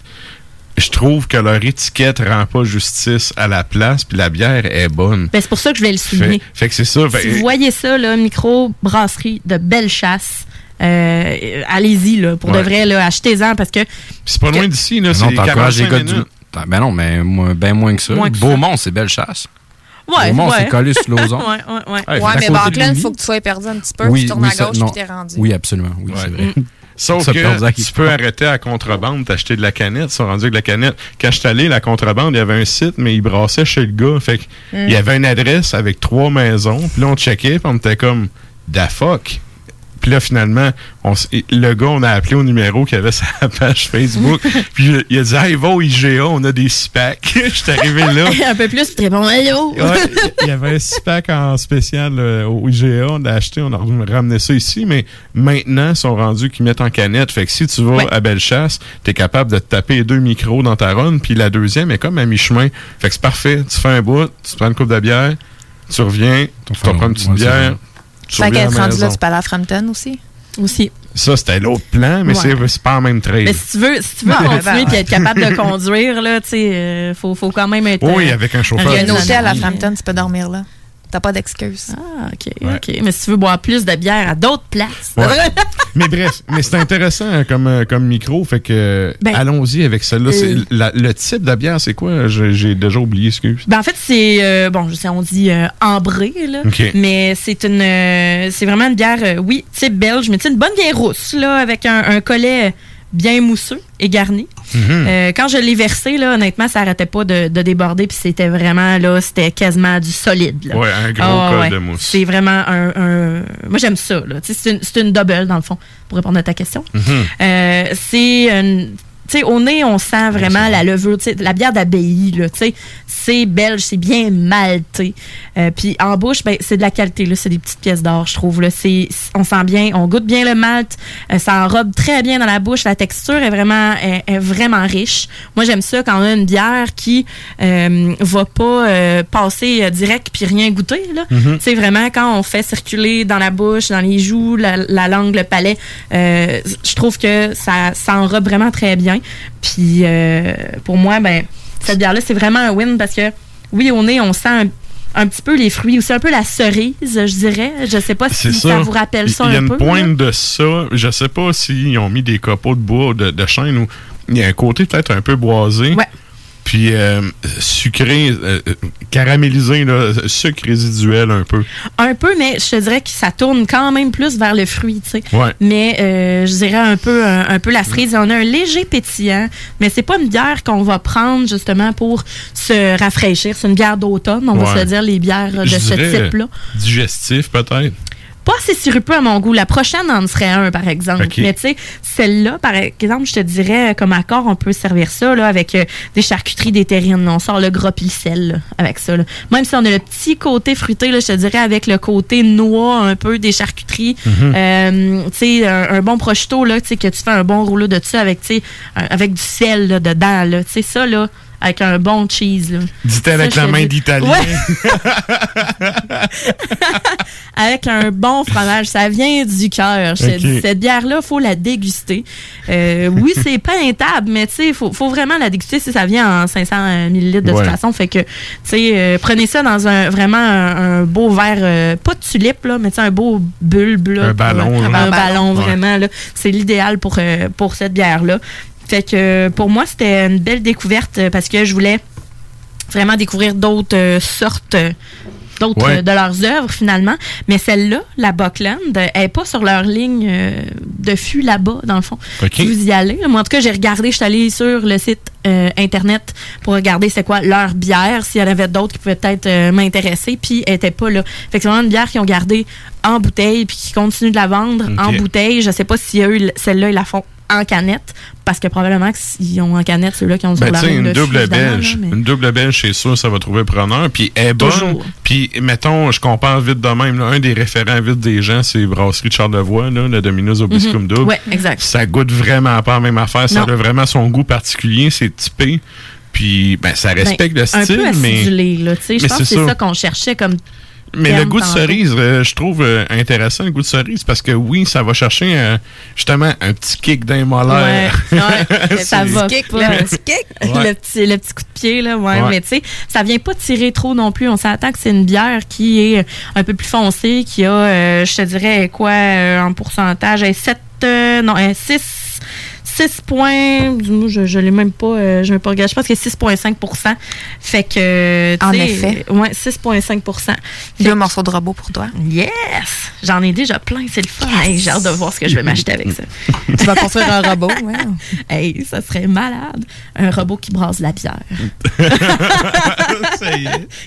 Je trouve que leur étiquette rend pas justice à la place, puis la bière est bonne. Ben, c'est pour ça que je vais le souligner. Fait, fait que c'est ça. fait- Si vous voyez ça, là, micro-brasserie de belle chasse, euh, allez-y, là, pour de vrai, là, achetez-en parce que. c'est pas loin d'ici, là. Non, C'est t'encourages les 45 gars du. minutes. Ben non, mais moi, ben moins que ça. Moins que ça. Beaumont, c'est belle chasse. Ouais, on ouais. s'est collé sur l'ozon. ouais, ouais, ouais. Ouais, mais Barclay, il faut que tu sois perdu un petit peu, Oui, tu tournes oui, à gauche non. puis t'es rendu. Oui, absolument. Oui, c'est vrai. Sauf que tu peux arrêter à contrebande, t'acheter de la canette. Ils sont rendus avec la canette. Quand je suis allé, la contrebande, il y avait un site, mais il brassait chez le gars. Fait que Mm. il y avait une adresse avec trois maisons. Puis là, on checkait, puis on était comme, da fuck? Puis là, finalement, on le gars, on a appelé au numéro qui avait sa page Facebook. puis il- a dit, hey, va au IGA, on a des six packs. J'étais arrivé là. un peu plus, tu réponds Hello! Ouais, il y avait un six pack en spécial euh, au IGA, on l'a acheté, on a ramené ça ici, mais maintenant, ils sont rendus qu'ils mettent en canette. Fait que si tu vas Ouais. à Bellechasse, t'es capable de te taper deux micros dans ta run, puis la deuxième est comme à mi-chemin. Fait que c'est parfait. Tu fais un bout, tu te prends une coupe de bière, tu reviens, tu te prends une petite ouais, bière, tu Fait la rendu là, tu peux aller à Frampton aussi. Aussi. Ça, c'était l'autre plan, mais Ouais. c'est- pas en même trail. Mais si tu veux, si tu veux continuer ben, et être capable de conduire, là, tu sais, euh, faut, faut quand même être. Oui, euh, avec un chauffeur. Il y a un hôtel à. Frampton, tu peux dormir là. T'as pas d'excuses. Ah, OK, OK. Mais si tu veux boire plus de bière à d'autres places. Ouais. mais bref, mais c'est intéressant hein, comme, euh, comme micro, fait que Ben, allons-y avec celle-là. C'est- euh, le type de bière, c'est quoi? J'ai déjà oublié, excuse. Ben, en fait, c'est euh, bon, je sais, on dit euh, ambré là, OK. mais c'est une, euh, c'est vraiment une bière, euh, oui, type belge, mais tu sais, une bonne bière rousse là, avec un, un collet bien mousseux et garni. Mhm. Euh, quand je l'ai versé là, honnêtement, ça arrêtait pas de, de déborder, puis c'était vraiment là, c'était quasiment du solide. Ouais, un gros Ah, col ouais. de mousse. C'est vraiment un, un- moi j'aime ça C'est une, double dans le fond, pour répondre à ta question. Mhm. Euh, c'est une- sais, au nez, on sent vraiment la levure. tu sais, La bière d'abbaye, là, tu sais, c'est belge, c'est bien malté. Euh, Puis en bouche, ben, c'est de la qualité. là, C'est des petites pièces d'or, je trouve. Là. C'est- On sent bien, on goûte bien le malt. euh, ça enrobe très bien dans la bouche. La texture est vraiment, est, est vraiment riche. Moi, j'aime ça quand on a une bière qui euh, va pas passer direct puis rien goûter. là. Mhm. C'est vraiment quand on fait circuler dans la bouche, dans les joues, la, la langue, le palais. je trouve que ça, ça enrobe vraiment très bien. Puis euh, pour moi, ben cette bière-là, c'est vraiment un win parce que oui, au nez, on sent un, un petit peu les fruits, aussi un peu la cerise, je dirais. Je sais pas si ça. vous rappelle ça Il y a un une peu. pointe là. de ça. Je sais pas s'ils ont mis des copeaux de bois ou de, de chêne ou il y a un côté peut-être un peu boisé. Puis euh, sucré, euh, euh, caramélisé, là, sucre résiduel un peu. Un peu, mais je te dirais que ça tourne quand même plus vers le fruit, tu sais. Ouais. Mais euh, je dirais un peu, un, un peu la cerise. On a un léger pétillant, mais c'est pas une bière qu'on va prendre justement pour se rafraîchir. C'est une bière d'automne, on va se dire les bières de Je ce type-là. Digestif peut-être. Pas assez sirupeux à mon goût. La prochaine en serait un, par exemple. Mais tu sais, celle-là, par exemple, je te dirais, euh, comme accord, on peut servir ça là, avec euh, des charcuteries, des terrines. On sort le gras puis le sel là, avec ça. là. Même si on a le petit côté fruité, là, je te dirais, avec le côté noix un peu des charcuteries. Mhm. Euh, tu sais, un, un bon prosciutto, là, que tu fais un bon rouleau de ça avec, avec du sel là, dedans. Là. Tu sais, ça, là, avec un bon cheese. Là. Dit avec la main d'italien. Ouais. avec un bon fromage. Ça vient du cœur. Cette bière-là, faut la déguster. Euh, oui, c'est pas intable, mais tu sais, faut, faut vraiment la déguster si ça vient en 500 ml de Ouais. toute façon. Fait que, tu sais, euh, prenez ça dans un vraiment un, un beau verre, euh, pas de tulipe, là, mais tu un beau bulbe. là, Un pour- ballon, Un, ballon, Ouais. vraiment. là. C'est l'idéal pour, euh, pour cette bière-là. Fait que euh, pour moi, c'était une belle découverte euh, parce que je voulais vraiment découvrir d'autres euh, sortes d'autres Ouais. de leurs œuvres finalement. Mais celle-là la Buckland elle est pas sur leur ligne de fût là-bas dans le fond. Ok. si vous y allez. Moi en tout cas j'ai regardé je suis allée sur le site euh, internet pour regarder c'est quoi leur bière s'il y en avait d'autres qui pouvaient peut-être euh, m'intéresser puis elle était pas là. Fait que c'est vraiment une bière qu'ils ont gardée en bouteille puis qui continuent de la vendre en bouteille. Je sais pas s'il y a eu celle-là ils la font en canette parce que probablement que s'ils ont en canette ceux-là qui ont Ben, sur la une de double belge. là, mais- Une double belge, c'est sûr, ça va trouver preneur. Puis elle est bonne. Puis, mettons, je compare vite de même. là, un des référents vite des gens, c'est Brasserie de Charlevoix, là, le Domino's Obiscum Mhm. Double. Ouais, exact. Ça goûte vraiment pas la même affaire. Ça Non. a vraiment son goût particulier. C'est typé. Puis, ben, ça respecte Ben, le style, un peu mais. acidulé, là, tu sais. Je pense que c'est c'est ça. ça qu'on cherchait comme. Mais le goût de cerise, euh, je trouve euh, intéressant le goût de cerise parce que oui, ça va chercher euh, justement un petit kick d'un molaire. Ouais, ouais, ça va. kick, le petit kick. Ouais. le, petit, le petit coup de pied, là, ouais. Mais tu sais, ça vient pas tirer trop non plus. On s'attend que c'est une bière qui est un peu plus foncée, qui a, euh, je te dirais, quoi, en pourcentage, 7, non, 6. 6 points. Je, je l'ai même pas. euh, je l'ai pas regardé. Je pense que 6,5 Fait que. tu En effet. Ouais, 6,5 Deux morceaux de robot pour toi. Yes! J'en ai déjà plein, c'est le fun. Hey, J'ai hâte de voir ce que je vais m'acheter avec ça. Tu vas construire un robot, ouais. Hey, ça serait malade. Un robot qui brasse la bière.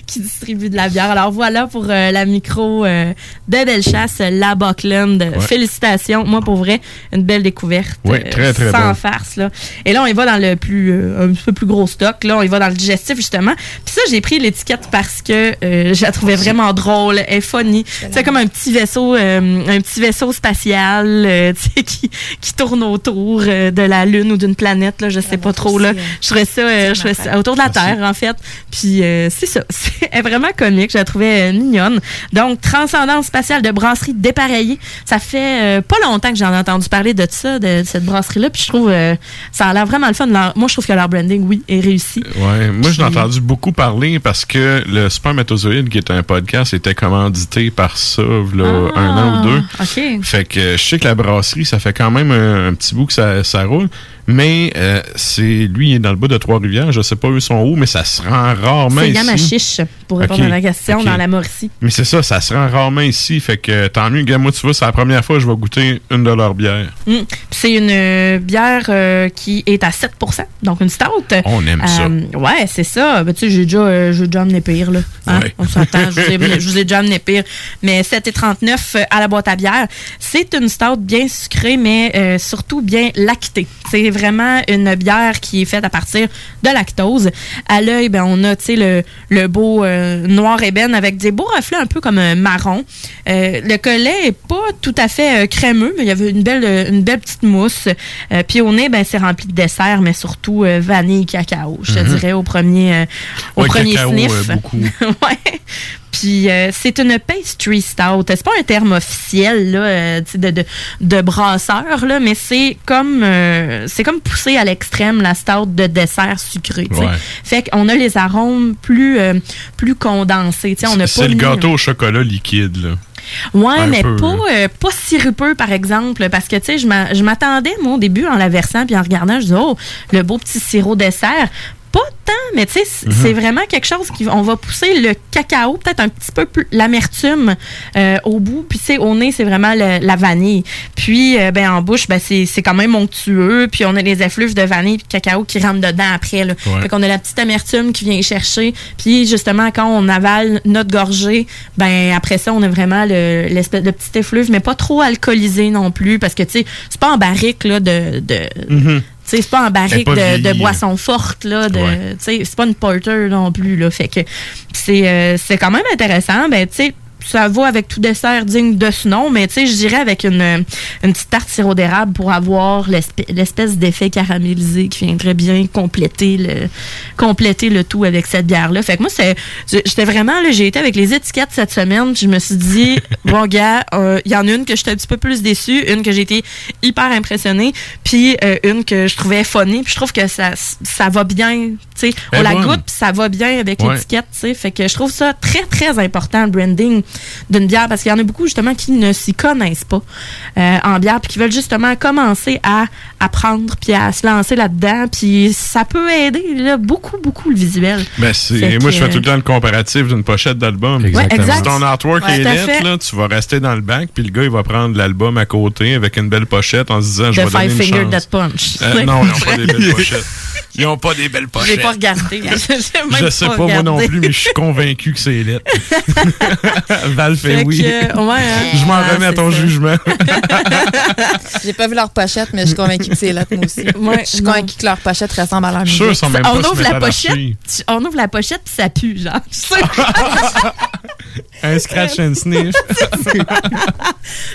qui distribue de la bière. Alors voilà pour euh, la micro euh, de Bellechasse, la Buckland. Félicitations. Moi, pour vrai, une belle découverte. Oui, très, très Sans bon. farce. Là. Et là, on y va dans le plus, euh, un petit peu plus gros stock. Là, on y va dans le digestif, justement. Puis ça, j'ai pris l'étiquette parce que euh, je la trouvais vraiment drôle. Est funny. C'est comme un petit vaisseau, euh, un petit vaisseau spatial euh, qui, qui tourne autour de la Lune ou d'une planète. Là, je sais pas trop. Là. Je trouvais ça, je trouvais ça autour de la Terre, en fait. Puis c'est ça. C'est- vraiment comique. Je la trouvais mignonne. Donc, Transcendance spatiale de brasserie dépareillée. Ça fait pas longtemps que j'en ai entendu parler de ça, de cette brasserie-là. Puis je trouve euh, ça a l'air vraiment le fun. Leur- moi, je trouve que leur branding, oui, est réussi. Ouais, moi, je l'ai entendu beaucoup parler parce que le Spermatozoïde, qui est un podcast, était commandité par ça, là, Ah, un an ou deux. OK. Fait que je sais que la brasserie, ça fait quand même un, un petit bout que ça, ça roule. Mais euh, c'est lui, il est dans le bas de Trois-Rivières. Je sais pas où sont où, mais ça se rend rarement C'est ici. Yamachiche, pour répondre Ok, à la question, ok. dans la Mauricie. Mais c'est ça, ça se rend rarement ici. Fait que tant mieux, moi, tu vois, c'est la première fois que je vais goûter une de leurs bières. Mm. Puis C'est une euh, bière euh, qui est à 7% donc une stout. On aime ça. Euh, ouais, c'est ça. Ben, tu sais, j'ai déjà, euh, j'ai déjà amené pire, là. Hein? Ouais. On s'entend, je vous, ai, déjà amené pire. Mais 7,39 euh, à la boîte à bière. C'est une stout bien sucrée, mais euh, surtout bien lactée. C'est vraiment une bière qui est faite à partir de lactose. À l'œil, ben, on a, le, le beau euh, noir ébène avec des beaux reflets un peu comme un marron. Euh, le collet est pas tout à fait euh, crémeux, mais il y avait une belle, euh, une belle petite mousse. Euh, puis au nez, ben, c'est rempli de dessert, mais surtout euh, vanille, cacao, je te Mhm. dirais, au premier, euh, au Ouais, premier cacao, sniff. euh, ouais. Puis euh, c'est une pastry stout. C'est pas un terme officiel là, euh, de, de, de brasseur, là, mais c'est comme euh, c'est comme poussé à l'extrême la stout de dessert sucré. Ouais. Fait qu'on a les arômes plus, plus condensés. C'est le gâteau au chocolat liquide, là. Ouais, Un mais peu, pas, euh, pas sirupeux, par exemple, parce que, tu sais, je m'attendais, moi, au début, en la versant, puis en regardant, je disais, oh, le beau petit sirop dessert. Pas tant, mais tu sais, Mhm. c'est vraiment quelque chose qui on va pousser le cacao, peut-être un petit peu plus l'amertume euh, au bout, puis tu sais, au nez, c'est vraiment le- la vanille. Puis, euh, ben en bouche, ben c'est quand même onctueux, puis on a les effluves de vanille puis de cacao qui rentrent dedans après. Là. Ouais. Fait qu'on a la petite amertume qui vient chercher, puis justement, quand on avale notre gorgée, ben après ça, on a vraiment le- l'espèce de petit effluve, mais pas trop alcoolisé non plus, parce que, tu sais, c'est pas en barrique, là, de... de Mhm. C'est pas en barrique pas de, de vieillie. boisson forte, là. De, Ouais. c'est pas une porter non plus, là. Fait que c'est euh, c'est quand même intéressant. Ben, tu sais, ça va avec tout dessert digne de ce nom, mais tu sais, je dirais avec une, une petite tarte sirop d'érable pour avoir l'espèce d'effet caramélisé qui viendrait bien compléter le, compléter le tout avec cette bière-là. Fait que moi, c'est, j'étais vraiment, là, j'ai été avec les étiquettes cette semaine, puis je me suis dit, bon, gars, euh, il y en a une que j'étais un petit peu plus déçue, une que j'ai été hyper impressionnée, puis euh, une que je trouvais funny, puis je trouve que ça, ça va bien, tu sais, on Elle est la bonne. goûte, puis ça va bien avec Ouais. l'étiquette, tu sais. Fait que je trouve ça très, très important, le branding d'une bière, parce qu'il y en a beaucoup, justement, qui ne s'y connaissent pas euh, en bière, puis qui veulent justement commencer à apprendre, puis à se lancer là-dedans, puis ça peut aider, là, beaucoup, beaucoup, le visuel. Ben, c'est, moi, je fais tout le temps le comparatif d'une pochette d'album. Exactement. exact. Si ton artwork Ouais, est net, fait. là, tu vas rester dans le bac, puis le gars, il va prendre l'album à côté avec une belle pochette en se disant, je vais donner Five une Finger chance. Punch. Euh, non, ils n'ont pas des belles pochettes. Ils n'ont pas des belles J'ai pochettes. pas regardé. Même Je sais pas, moi non plus, mais je suis convaincu que c'est lettre. Val fait, Fait oui. que, ouais, hein. Je m'en Ah, remets à ton ça. jugement. J'ai pas vu leur pochette, mais je suis convaincue que c'est là, moi aussi. Ouais, je suis convaincue que leur pochette ressemble à leur musique. sont même on pas ouvre la pochette, on ouvre la pochette puis ça pue, genre. Un scratch and sniff.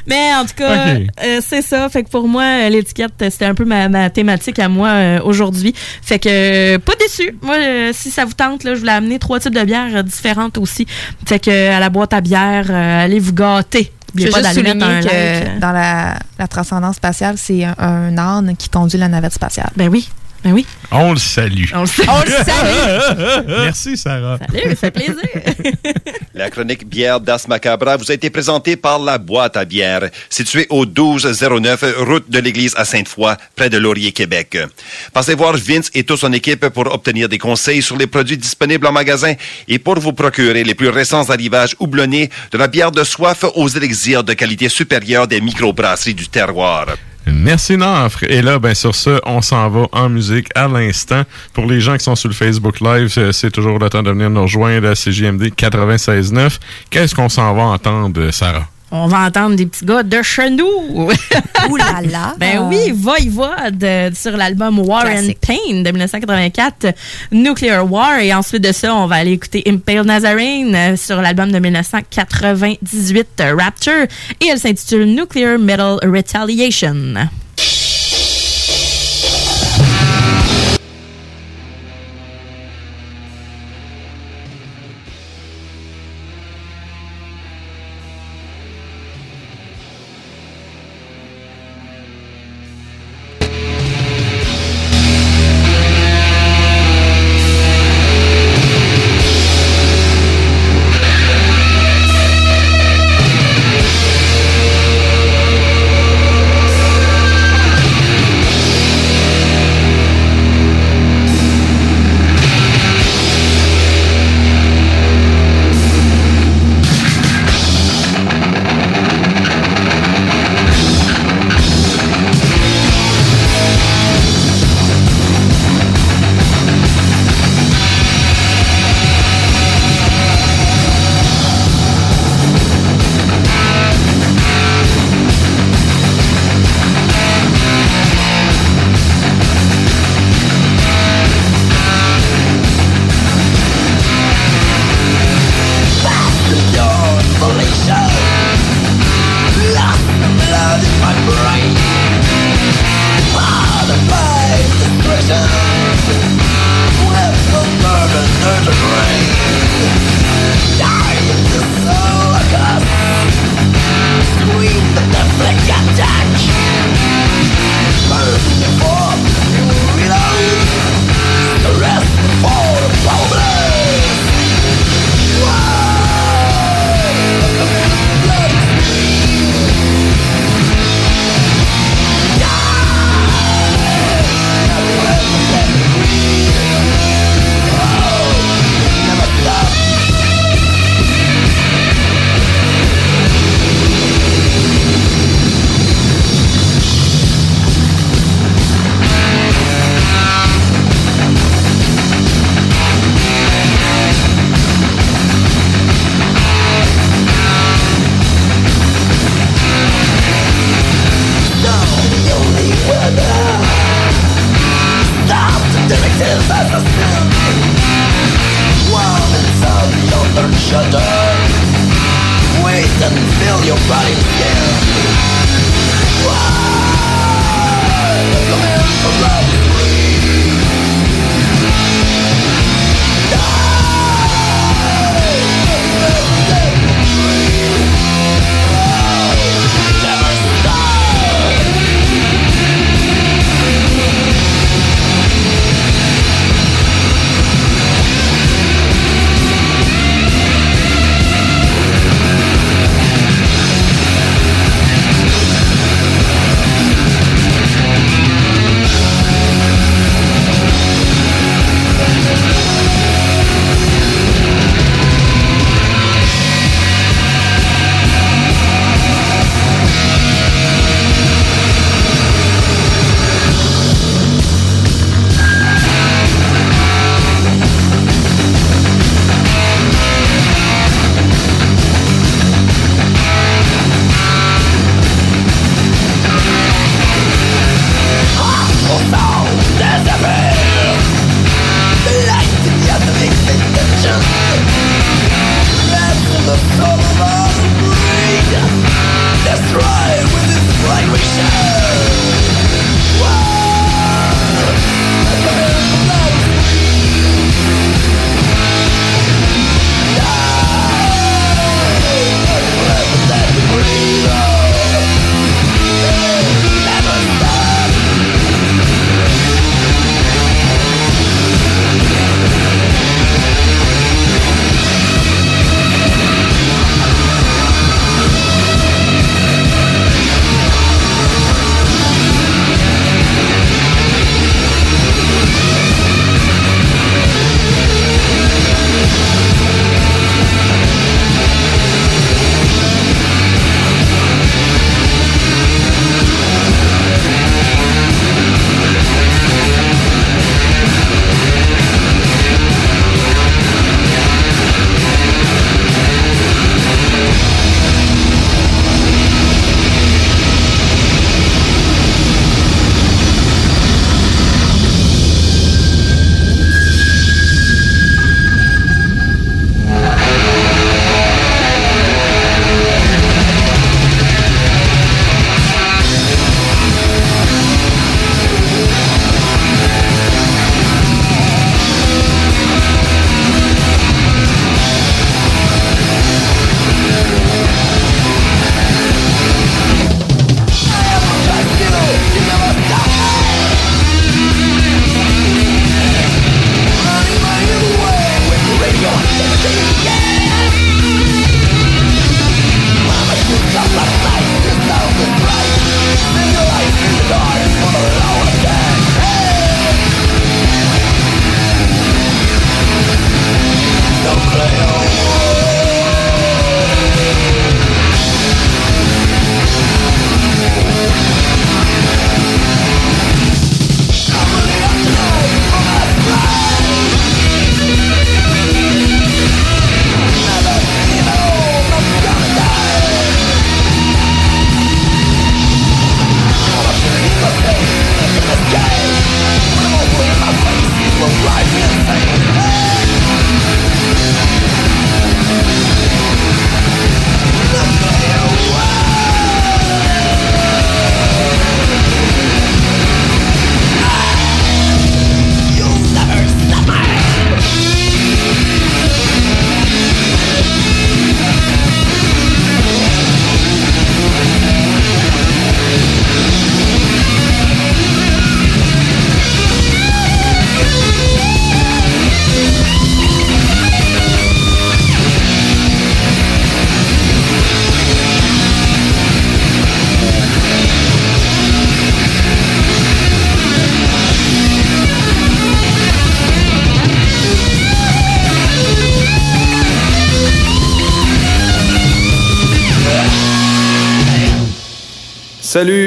Mais en tout cas, euh, c'est ça. Fait que pour moi, euh, l'étiquette, c'était un peu ma, ma thématique à moi euh, aujourd'hui. Fait que euh, pas déçu. Moi, euh, si ça vous tente, là, je voulais amener trois types de bières euh, différentes aussi. Fait que euh, à la boîte à bière, euh, allez vous gâter. Je N'oubliez veux pas juste souligner un que like. dans la, la transcendance spatiale, c'est un, un âne qui conduit la navette spatiale. Ben oui. Ben oui. On le salue. On le salue. On le salue. Merci, Sarah. Salut, ça fait plaisir. La chronique bière d'As Macabra vous a été présentée par La Boîte à bière, située au 1209 route de l'église à Sainte-Foy, près de Laurier, Québec. Passez voir Vince et toute son équipe pour obtenir des conseils sur les produits disponibles en magasin et pour vous procurer les plus récents arrivages houblonnés de la bière de soif aux élixirs de qualité supérieure des microbrasseries du terroir. Merci Nafre. Et là, ben sur ce, on s'en va en musique à l'instant. Pour les gens qui sont sur le Facebook Live, euh, c'est toujours le temps de venir nous rejoindre à CJMD 96.9. Qu'est-ce qu'on s'en va entendre, Sarah? On va entendre des petits gars de chez nous. Ouh là là. Ben oui, Voivode euh, sur l'album War and Pain de 1984, Nuclear War. Et ensuite de ça, on va aller écouter Impale Nazarene euh, sur l'album de 1998, euh, Rapture. Et elle s'intitule Nuclear Metal Retaliation.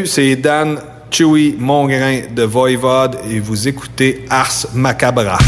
C'est Dan Chewy Mongrain de Voivode et vous écoutez Ars Macabra.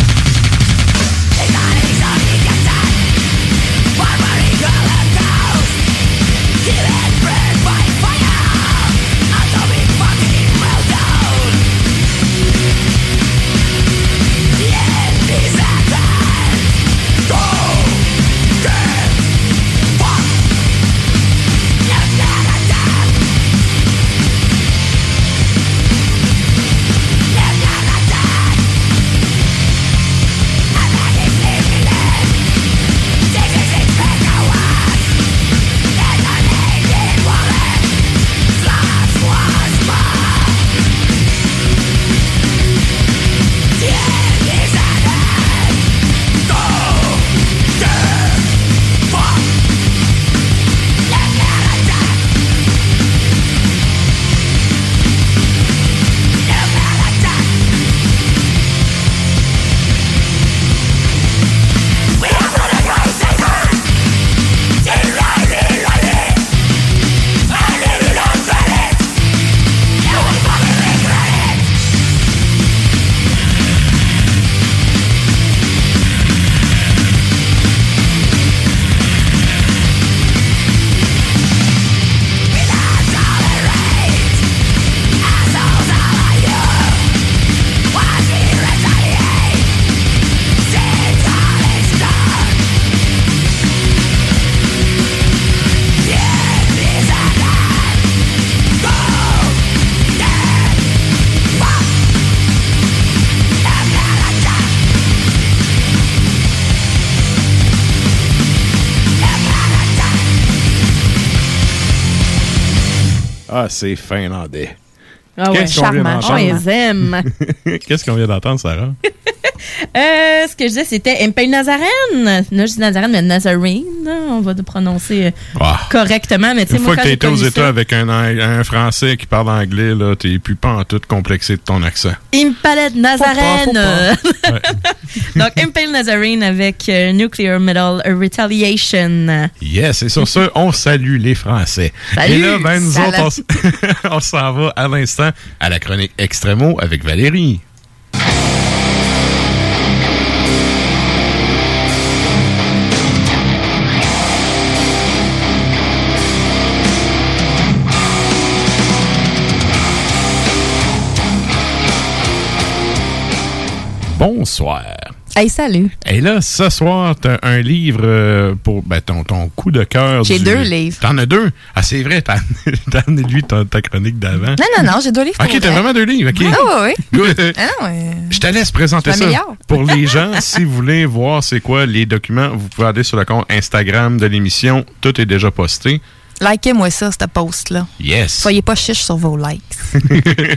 Ah, c'est finlandais. Ah ouais, Qu'est-ce qu'on vient charmant. On d'entendre? les aime. Qu'est-ce qu'on vient d'entendre, Sarah? Euh, ce que je disais, c'était Impel Nazarene. Là, je dis Nazarene, mais Nazarene. là, On va le prononcer euh, Ah. correctement. Mais tu sais, Une moi, fois quand que j'ai t'es aux connu États ça, avec un, un Français qui parle anglais, là, t'es plus pas en tout complexé de ton accent. Impaled Nazarene. Donc, Impale Nazarene avec euh, Nuclear Metal Retaliation. Yes, et sur ce, on salue les Français. Salut! et là, ben, nous autres, on s- on s'en va à l'instant à la chronique Extremo avec Valérie. Bonsoir. Hey, salut. Et là, ce soir, t'as un livre euh, pour ben, ton, ton coup de cœur. J'ai du- deux livres. T'en as deux? Ah, c'est vrai, t'as amené lui ta, ta chronique d'avant. Non, non, non, j'ai deux livres. Ok, t'as vrai. vraiment deux livres, ok. Ah, oui, oui. Good. Ah, non. Je te laisse présenter ça. Pour les gens, si vous voulez voir c'est quoi les documents, vous pouvez aller sur le compte Instagram de l'émission. Tout est déjà posté. Likez-moi ça, cette post-là. Yes. Soyez pas chiche sur vos likes.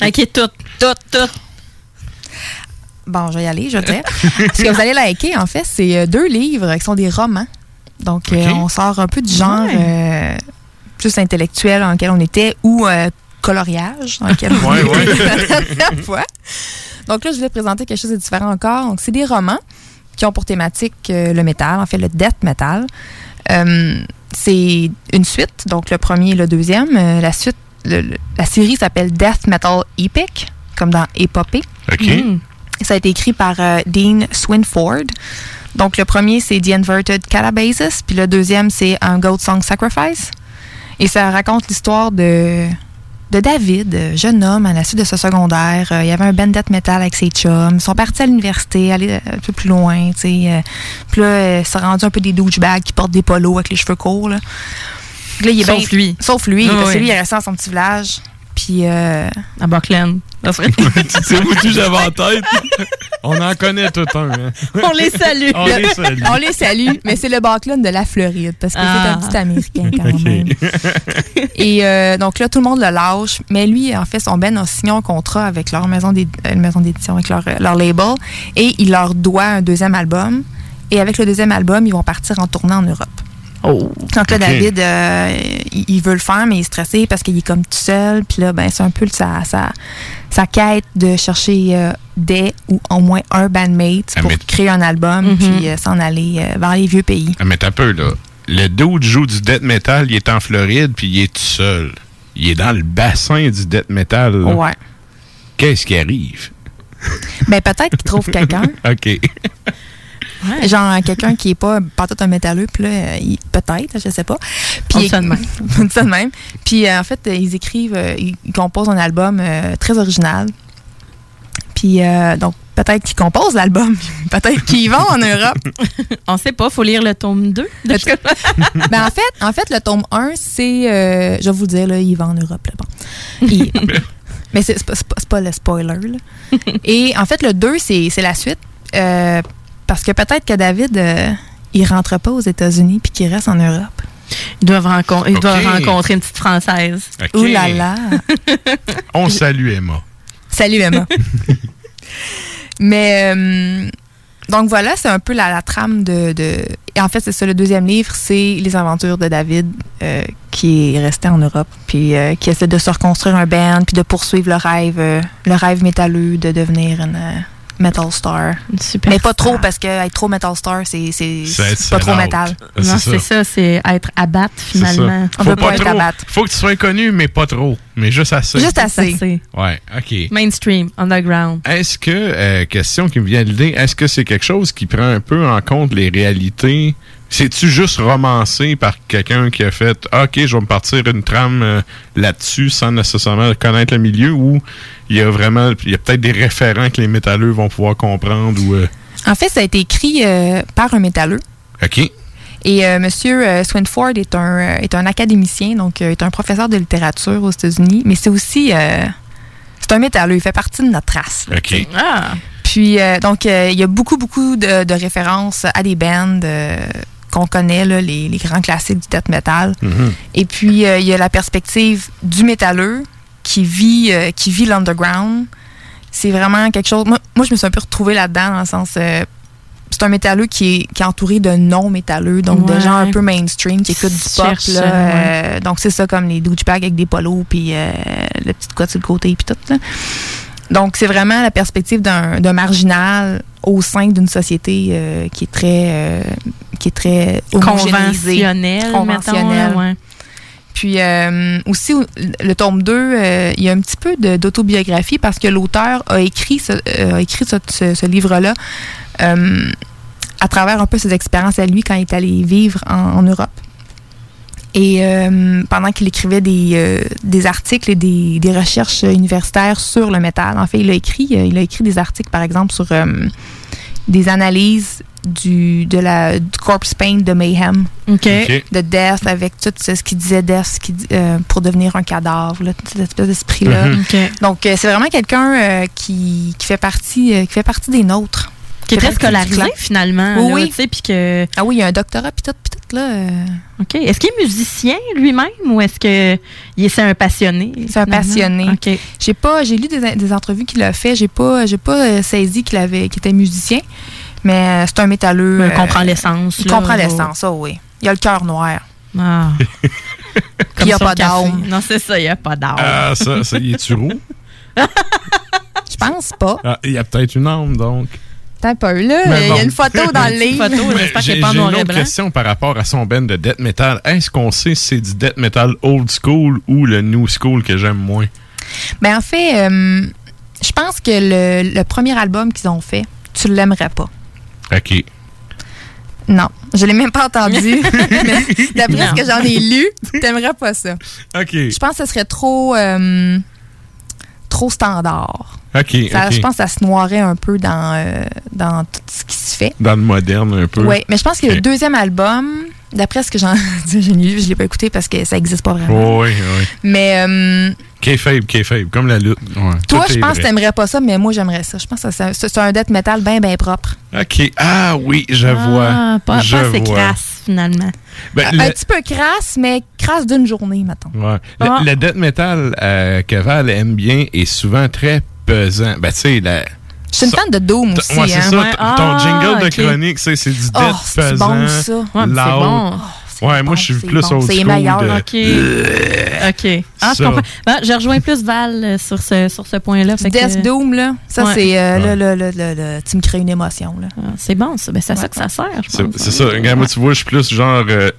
Ok, tout, tout, tout. Bon, je vais y aller, je dire. Ce que vous allez liker, en fait, c'est euh, deux livres qui sont des romans. Donc, euh, on sort un peu du genre Ouais. euh, plus intellectuel dans lequel on était ou euh, coloriage dans lequel on Ouais, était ouais. la dernière fois. Donc là, je voulais présenter quelque chose de différent encore. Donc, c'est des romans qui ont pour thématique euh, le métal, en fait, le death metal. Euh, c'est une suite, donc le premier et le deuxième. Euh, la suite, le- le- la série s'appelle Death Metal Epic, comme dans épopée. OK. Mm. Ça a été écrit par euh, Dean Swinford. Donc, le premier, c'est The Inverted Calabasas, puis le deuxième, c'est Un Goat Song Sacrifice. Et ça raconte l'histoire de, de David, euh, jeune homme à la suite de ce secondaire. Euh, il y avait un band death metal avec ses chums. Ils sont partis à l'université, aller un peu plus loin, tu sais. euh, puis là, euh, c'est rendu un peu des douchebags qui portent des polos avec les cheveux courts, là. Il est Sauf lui. Sauf lui, Ah parce que ouais. lui, il est resté dans son petit village. Puis... Euh, à Buckland. C'est vous que j'avais en tête. On en connaît tout un. hein. On les salue. On les salue. On les salue, mais c'est le Backlund de la Floride parce que Ah. c'est un petit Américain quand même. Et euh, donc là, tout le monde le lâche, mais lui, en fait, son Ben a signé un contrat avec leur maison euh, maison d'édition, avec leur, euh, leur label, et il leur doit un deuxième album. Et avec le deuxième album, ils vont partir en tournée en Europe. Donc là. David, euh, il, il veut le faire, mais il est stressé parce qu'il est comme tout seul. Puis là, ben, c'est un peu sa, sa, sa quête de chercher euh, des ou au moins un bandmate pour créer un album Mhm. puis euh, s'en aller euh, vers les vieux pays. Ah, mais t'as peu, là. Le dude joue du death metal, il est en Floride, puis il est tout seul. il est dans le bassin du death metal. là. Ouais. Qu'est-ce qui arrive? Ben, peut-être qu'il trouve quelqu'un. OK. Genre quelqu'un qui est pas tout un métalleux, puis là, euh, peut-être, je sais pas. Puis On dit ça de même. On dit ça de même. Puis euh, en fait, ils écrivent, euh, ils, composent un album très original. Puis euh, donc peut-être qu'ils composent l'album, peut-être qu'ils vont en Europe. On sait pas, faut lire le tome 2. de- ben en fait, en fait, le tome 1, c'est, euh, je vais vous le dire, là, il va en Europe. Là, bon. Mais c'est pas, c'est pas- le spoiler. là. Et en fait, le 2, c'est c'est la suite. Euh, parce que peut-être que David, euh, il rentre pas aux États-Unis puis qu'il reste en Europe. Ils doivent, ils rencontrer une petite Française. OK. Ouh là là! On salue Emma. Salut Emma. Mais euh, donc voilà, c'est un peu la, la trame de, de- Et en fait, c'est ça, le deuxième livre, c'est les aventures de David euh, qui est resté en Europe, puis euh, qui essaie de se reconstruire un band, puis de poursuivre le rêve, euh, le rêve métalleux de devenir une euh, metal star. Super Mais pas star. trop, parce que être trop metal star, c'est pas trop metal. C'est Non, ça. c'est ça, c'est être C'est finalement. ça. Faut pas trop. Faut que tu sois connu, mais pas trop. Mais juste assez. Juste assez. Ouais, OK. Mainstream, underground. Est-ce que, euh, question qui me vient de l'idée, est-ce que c'est quelque chose qui prend un peu en compte les réalités? C'est-tu juste romancé par quelqu'un qui a fait Ah, OK, je vais me partir une trame euh, là-dessus sans nécessairement connaître le milieu ou il y a vraiment, il y a peut-être des référents que les métalleux vont pouvoir comprendre ou. euh, En fait, ça a été écrit euh, par un métalleux. OK. Et euh, Monsieur euh, Swinford est un, euh, est un académicien, donc euh, est un professeur de littérature aux États-Unis, mais c'est aussi euh, c'est un métalleux, il fait partie de notre race. là, sais. Ah. Puis euh, donc euh, il y a beaucoup beaucoup de, de références à des bands euh, qu'on connaît là, les, les grands classiques du death metal. Et puis euh, il y a la perspective du métalleux qui vit euh, qui vit l'underground. C'est vraiment quelque chose. Moi, moi, je me suis un peu retrouvée là-dedans dans le sens. euh, c'est un métalleux qui est, qui est entouré de non-métalleux, donc de gens un peu mainstream qui écoutent du pop. Cherche, là, ouais. euh, donc c'est ça comme les douchebags avec des polos puis euh, le petit cote sur le côté puis tout. là. Donc c'est vraiment la perspective d'un d'un marginal au sein d'une société euh, qui est très euh, qui est très Conventionnelle, conventionnelle. mettons, ouais. Puis euh, aussi, le tome 2, euh, il y a un petit peu d'autobiographie parce que l'auteur a écrit ce, euh, a écrit ce, ce- ce livre-là à travers un peu ses expériences à lui quand il est allé vivre en, en Europe. Et euh, pendant qu'il écrivait des, euh, des articles et des, des recherches universitaires sur le métal, en fait, il a écrit, euh, il a écrit des articles, par exemple, sur euh, des analyses du, de la, du corpse paint de Mayhem, OK. Ok. de Death, avec tout ce ce qu'il disait Death ce euh, pour devenir un cadavre, là, cette espèce d'esprit-là. Mhm. OK. Donc, euh, c'est vraiment quelqu'un euh, qui, qui, fait partie, euh, qui fait partie des nôtres. Qui est très scolarisé finalement. Oui, là, oui. tu sais, puis que... Ah oui, il y a un doctorat, puis tout, puis tout, là. euh, OK. Est-ce qu'il est musicien lui-même ou est-ce que il est c'est un passionné? C'est un passionné. OK. J'ai pas, j'ai lu des, des entrevues qu'il a fait. J'ai pas, j'ai pas euh, saisi qu'il avait, qu'il était musicien, mais euh, c'est un métalleux. Mais il comprend l'essence, Il là, comprend oh. l'essence, ça oui. Il a le cœur noir. Ah. il n'y a pas d'âme. Non, c'est ça, il n'y a pas d'âme. Ah, ça, ça y est-tu roux? Je pense pas. Ah, Il y a peut-être une âme, donc. T'as un peu là. Mais Il y a une photo dans le livre. J'ai une autre question par rapport à son band de death metal. Est-ce qu'on sait si c'est du death metal old school ou le new school que j'aime moins? Ben en fait, euh, je pense que le, le premier album qu'ils ont fait, tu l'aimerais pas. OK. Non, je l'ai même pas entendu. Mais D'après ce que j'en ai lu, t'aimerais pas ça. OK. Je pense que ce serait trop euh, trop standard. Ça-. Je pense que ça se noirait un peu dans, euh, dans tout ce qui se fait. Dans le moderne, un peu. Oui, mais je pense que le deuxième album, d'après ce que j'en je l'ai lu, je l'ai pas écouté parce que ça existe pas vraiment. Oui, oui. Mais euh, K-Fable, K-Fable, comme la lutte. toi, Tout je pense que t'aimerais pas ça, mais moi, j'aimerais ça. Je pense que c'est c'est un death metal bien, bien propre. OK. Ah oui, je Ah, vois. pas, je pas assez vois. crasse, finalement. Ben, Un le- petit peu crasse, mais crasse d'une journée, mettons. Ouais. Le, Ah. le death metal euh, que Val aime bien est souvent très pesant. Ben, tu sais, la. Je suis une fan de Doom aussi. Ouais, c'est hein. ça. Ouais. T- Ah, Ton jingle de ok. chronique, c'est c'est du death Oh, c'est pesant. bon, ça. Ouais, mais c'est bon. ouais, moi, je suis c'est plus bon, old c'est meilleur. de- OK. OK. Ah, je comprends. Ben, je rejoins plus Val euh, sur ce, sur ce point-là. fait Death que- Doom, là, ça, Ouais. c'est. euh, Ouais. là, là, là, là, là, tu me crées une émotion, là. C'est bon, ça. Ben, c'est à ça que ça sert, je C'est pense. c'est ça. Regarde, moi, tu vois, je suis plus genre euh,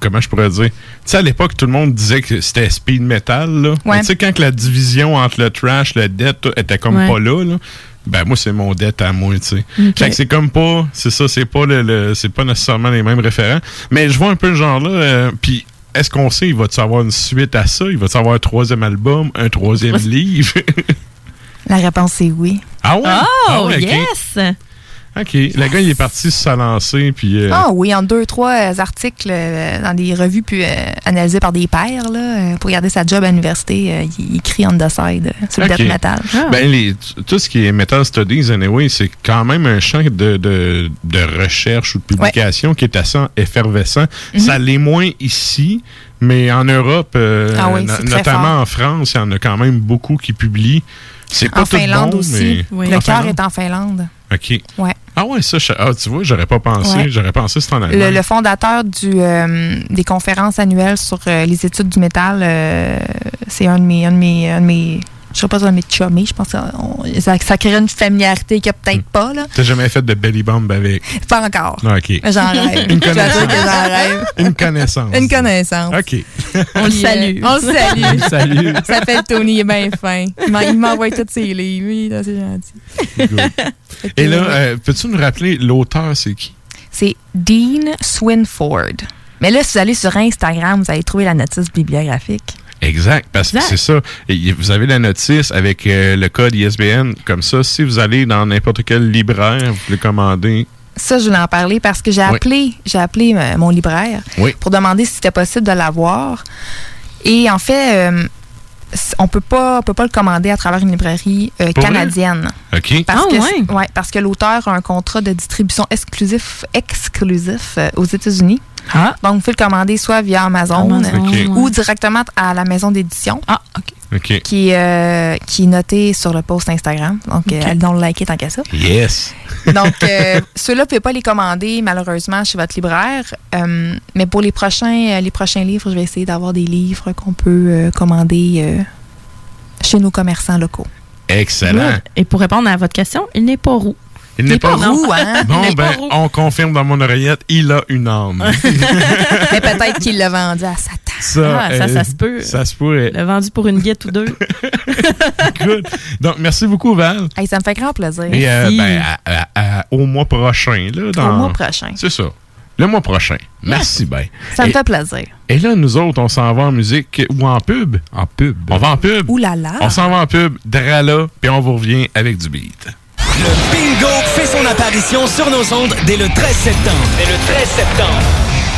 comment je pourrais dire? Tu sais, à l'époque, tout le monde disait que c'était speed metal, là. Ouais. Mais Tu sais, quand que la division entre le trash, le death, était comme Ouais. pas là, là, ben moi, c'est mon death à moi, tu sais. Ok. Fait que c'est comme pas, c'est ça, c'est pas le, le- c'est pas nécessairement les mêmes référents. Mais je vois un peu le genre là, euh, puis est-ce qu'on sait, il va-tu avoir une suite à ça? Il va-tu avoir un troisième album, un troisième livre? La réponse est oui. ah ouais? Oh, Ah ouais, yes! OK. Le gars, il est parti se lancer, puis... euh, Ah oui, en deux, trois euh, articles euh, dans des revues puis euh, analysés par des pairs là, pour garder sa job à l'université. euh, il écrit on the side sur le death metal. Ben, les- t- tout ce qui est Metal Studies, anyway, c'est quand même un champ de, de, de recherche ou de publication qui est assez effervescent. Mhm. Ça l'est moins ici, mais en Europe, euh, Ah oui, no- notamment en France, il y en a quand même beaucoup qui publient. C'est pas En tout Finlande bon, aussi. mais... Le cœur est en Finlande. OK. Ouais. Ah ouais, ça, je- ah, tu vois, j'aurais pas pensé. Ouais. J'aurais pensé c'était en Le, Allemagne. le fondateur du, euh, des conférences annuelles sur euh, les études du métal, euh, c'est un de mes, un de mes, un de mes, je sais pas si un de mes chummés, je pense que on- ça, ça crée une familiarité qu'il n'y a peut-être pas, là. T'as jamais fait de belly bomb avec... Pas encore. Ah, OK. J'en rêve. Une connaissance. rêve. Une connaissance. Une connaissance. OK. On le euh, salue. on le salue. On le salue. Ça s'appelle Tony, il est bien fin. Il m'a- Il m'envoie tous ses livres. Oui, c'est gentil. Et là, euh, peux-tu nous rappeler l'auteur, c'est qui? C'est Dean Swinford. Mais là, si vous allez sur Instagram, vous allez trouver la notice bibliographique. Exact, parce que c'est ça. Et vous avez la notice avec euh, le code ISBN. Comme ça, si vous allez dans n'importe quel libraire, vous pouvez commander. Ça, je voulais en parler parce que j'ai Oui. appelé, j'ai appelé mon libraire Oui. pour demander si c'était possible de l'avoir. Et en fait, euh, on peut pas, on peut pas le commander à travers une librairie euh, canadienne. OK. Parce Ah, que, ouais. ouais, parce que l'auteur a un contrat de distribution exclusif, exclusif euh, aux États-Unis. Donc, vous pouvez le commander soit via Amazon, Amazon, euh, ou directement à la maison d'édition. Ah, OK. Qui, est, euh, qui est noté sur le post Instagram. Donc, euh, allez donc le liker tant qu'à ça. Yes. Donc, euh, ceux-là, vous ne pouvez pas les commander, malheureusement, chez votre libraire. Euh, mais pour les prochains, euh, les prochains livres, je vais essayer d'avoir des livres qu'on peut euh, commander euh, chez nos commerçants locaux. Excellent. Et pour répondre à votre question, il n'est pas roux. Il n'est pas roux, hein? Bon, ben, pas roux. on confirme dans mon oreillette, il a une âme. mais peut-être qu'il l'a vendu à Satan. Ça, Ah, ça, euh, ça se peut. Ça se pourrait. Le vendu pour une guette ou deux. Good. Donc, merci beaucoup, Val. Hey, ça me fait grand plaisir. Et euh, ben, à- à- à- au mois prochain. Là, dans... Au mois prochain. C'est ça. Le mois prochain. Merci bien. Ça me Et- fait plaisir. Et là, nous autres, on s'en va en musique ou en pub? En pub. On va en pub. Ouh là là. On s'en va en pub, Drala, puis on vous revient avec du beat. Le bingo fait son apparition sur nos ondes dès le 13 septembre. Dès le 13 septembre.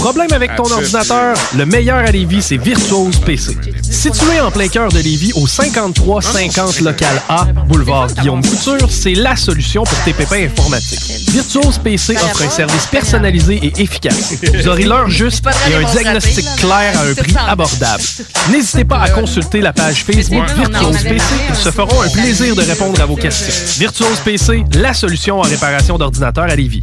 Problème avec ton ordinateur? Le meilleur à Lévis, c'est Virtuose PC. Situé en plein cœur de Lévis, au 5350 local A, boulevard Guillaume Couture, c'est la solution pour tes pépins informatiques. Virtuose PC offre un service personnalisé et efficace. Vous aurez l'heure juste et un diagnostic clair à un prix abordable. N'hésitez pas à consulter la page Facebook Virtuose PC. Ils se feront un plaisir de répondre à vos questions. Virtuose PC, la solution en réparation d'ordinateurs à Lévis.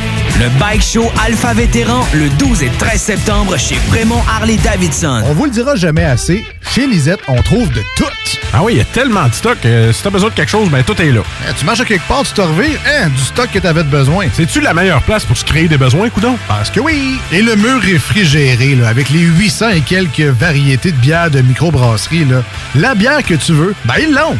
Le Bike Show Alpha Vétéran le 12 et 13 septembre chez Prémont Harley-Davidson. On vous le dira jamais assez, chez Lisette, on trouve de tout. Ah oui, il y a tellement de stock. euh, si t'as besoin de quelque chose, ben tout est là. Eh, tu marches à quelque part, tu te revires, hein, du stock que t'avais de besoin. C'est-tu la meilleure place pour se créer des besoins, coudon? Parce que oui! Et le mur réfrigéré, là, avec les 800 et quelques variétés de bières de microbrasserie, là, la bière que tu veux, ben ils l'ont!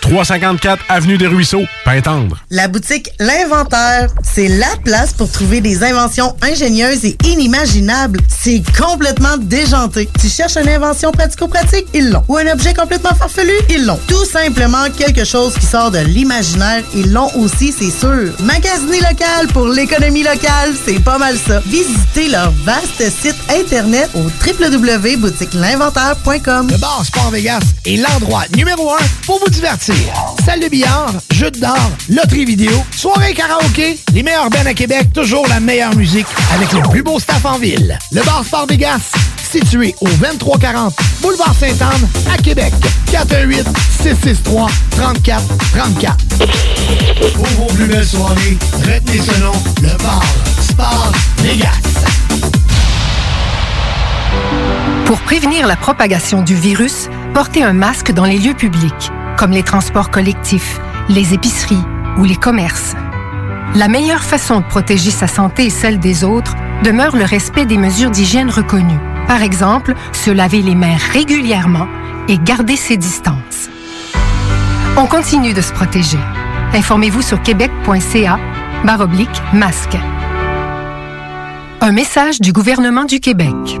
354 Avenue des Ruisseaux, Pintendre. La boutique L'Inventaire, c'est la place pour trouver des inventions ingénieuses et inimaginables. C'est complètement déjanté. Tu cherches une invention pratico-pratique? Ils l'ont. Ou un objet complètement farfelu? Ils l'ont. Tout simplement quelque chose qui sort de l'imaginaire? Ils l'ont aussi, c'est sûr. Magasiner local pour l'économie locale, c'est pas mal ça. Visitez leur vaste site internet au www.boutiquelinventaire.com. Le bar Sport Vegas est l'endroit numéro un pour vous divertir. Salle de billard, jeux d'or, loterie vidéo, soirée karaoké, les meilleurs bands à Québec, toujours la meilleure musique avec le plus beau staff en ville. Le bar Sport Vegas, situé au 2340 Boulevard Sainte-Anne à Québec. 418 663 34 34. Pour vos plus belles soirées, retenez ce le bar Sport Vegas. Pour prévenir la propagation du virus, portez un masque dans les lieux publics, comme les transports collectifs, les épiceries ou les commerces. La meilleure façon de protéger sa santé et celle des autres demeure le respect des mesures d'hygiène reconnues. Par exemple, se laver les mains régulièrement et garder ses distances. On continue de se protéger. Informez-vous sur québec.ca baroblique masque. Un message du gouvernement du Québec.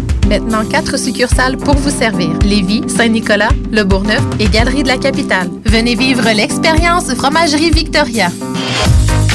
Maintenant, quatre succursales pour vous servir. Lévis, Saint-Nicolas, Le Bourgneuf et Galerie de la Capitale. Venez vivre l'expérience Fromagerie Victoria.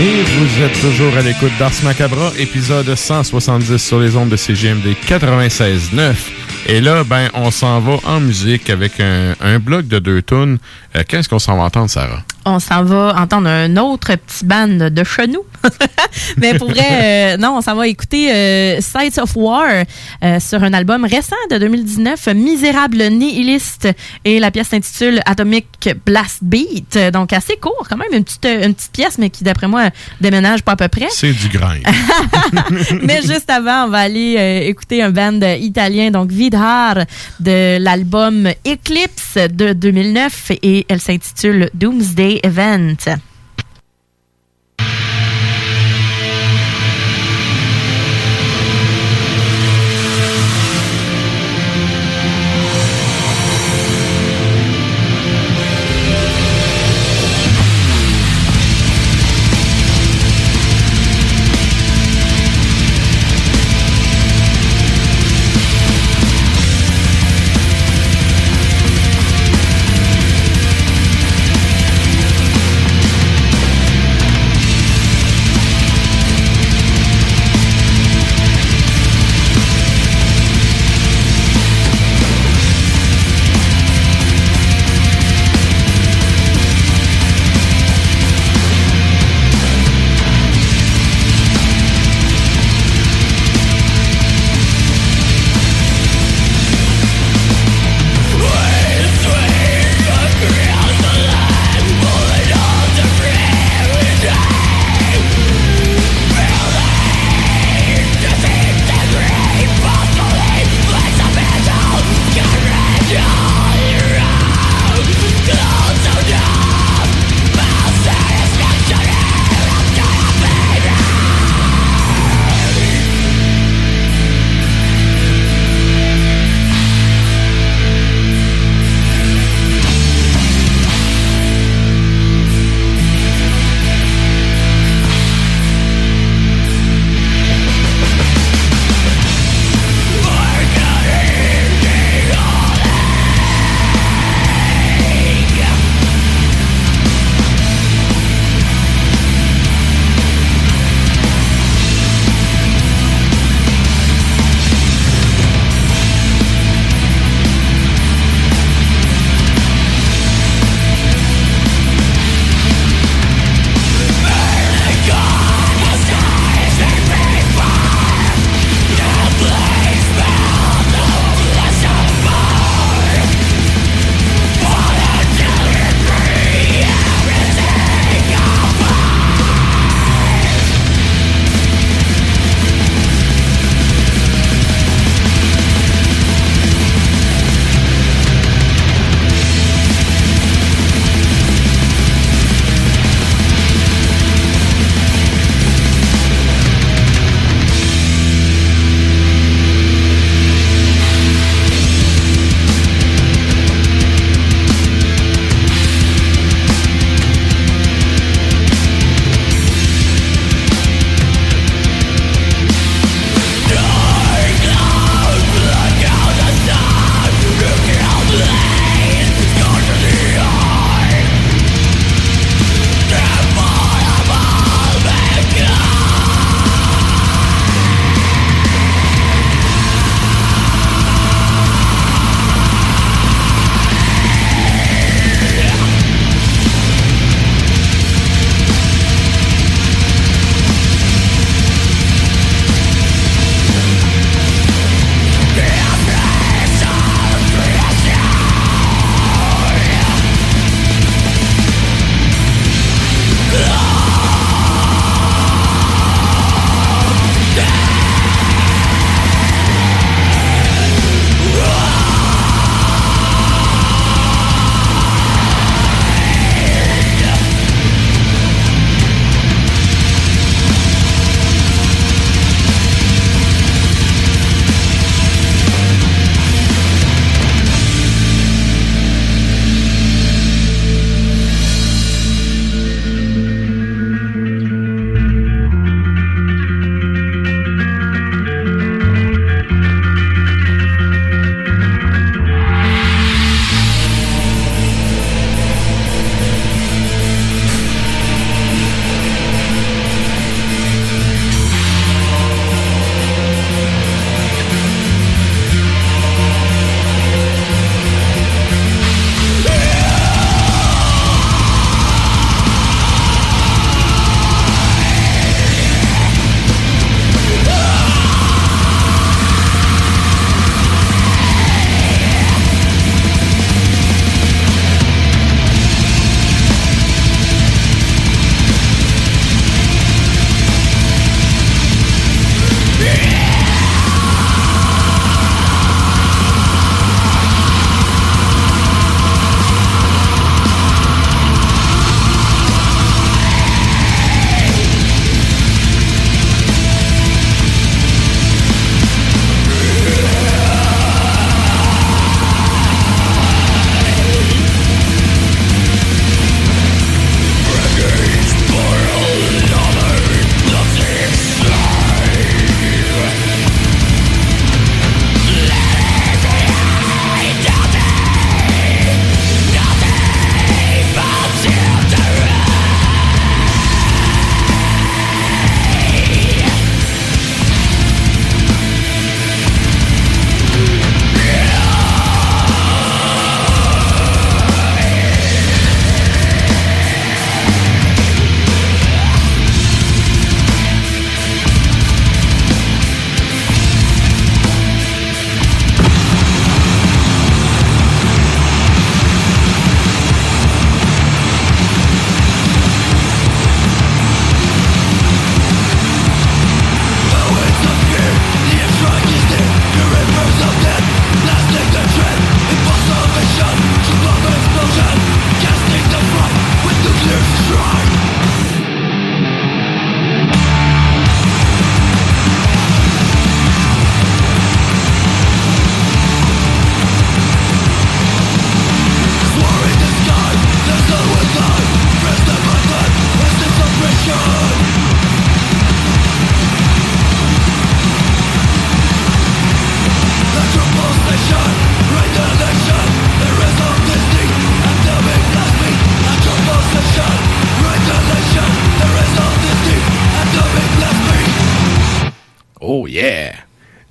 Et vous êtes toujours à l'écoute d'Ars Macabra, épisode 170 sur les ondes de CGMD 96.9. Et là, ben, on s'en va en musique avec un, bloc de deux tunes. Euh, Qu'est-ce qu'on s'en va entendre, Sarah? On s'en va entendre un autre petit band de chenou. Mais pour vrai, euh, non, on s'en va écouter euh, Sights of War euh, sur un album récent de 2019, Misérable Nihiliste. Et la pièce s'intitule Atomic Blast Beat. Donc assez court, quand même, une petite, une petite pièce, mais qui, d'après moi, déménage pas à peu près. C'est du grind. Mais juste avant, on va aller euh, écouter un band italien, donc Vidar, de l'album Eclipse de 2009 et elle s'intitule Doomsday Event.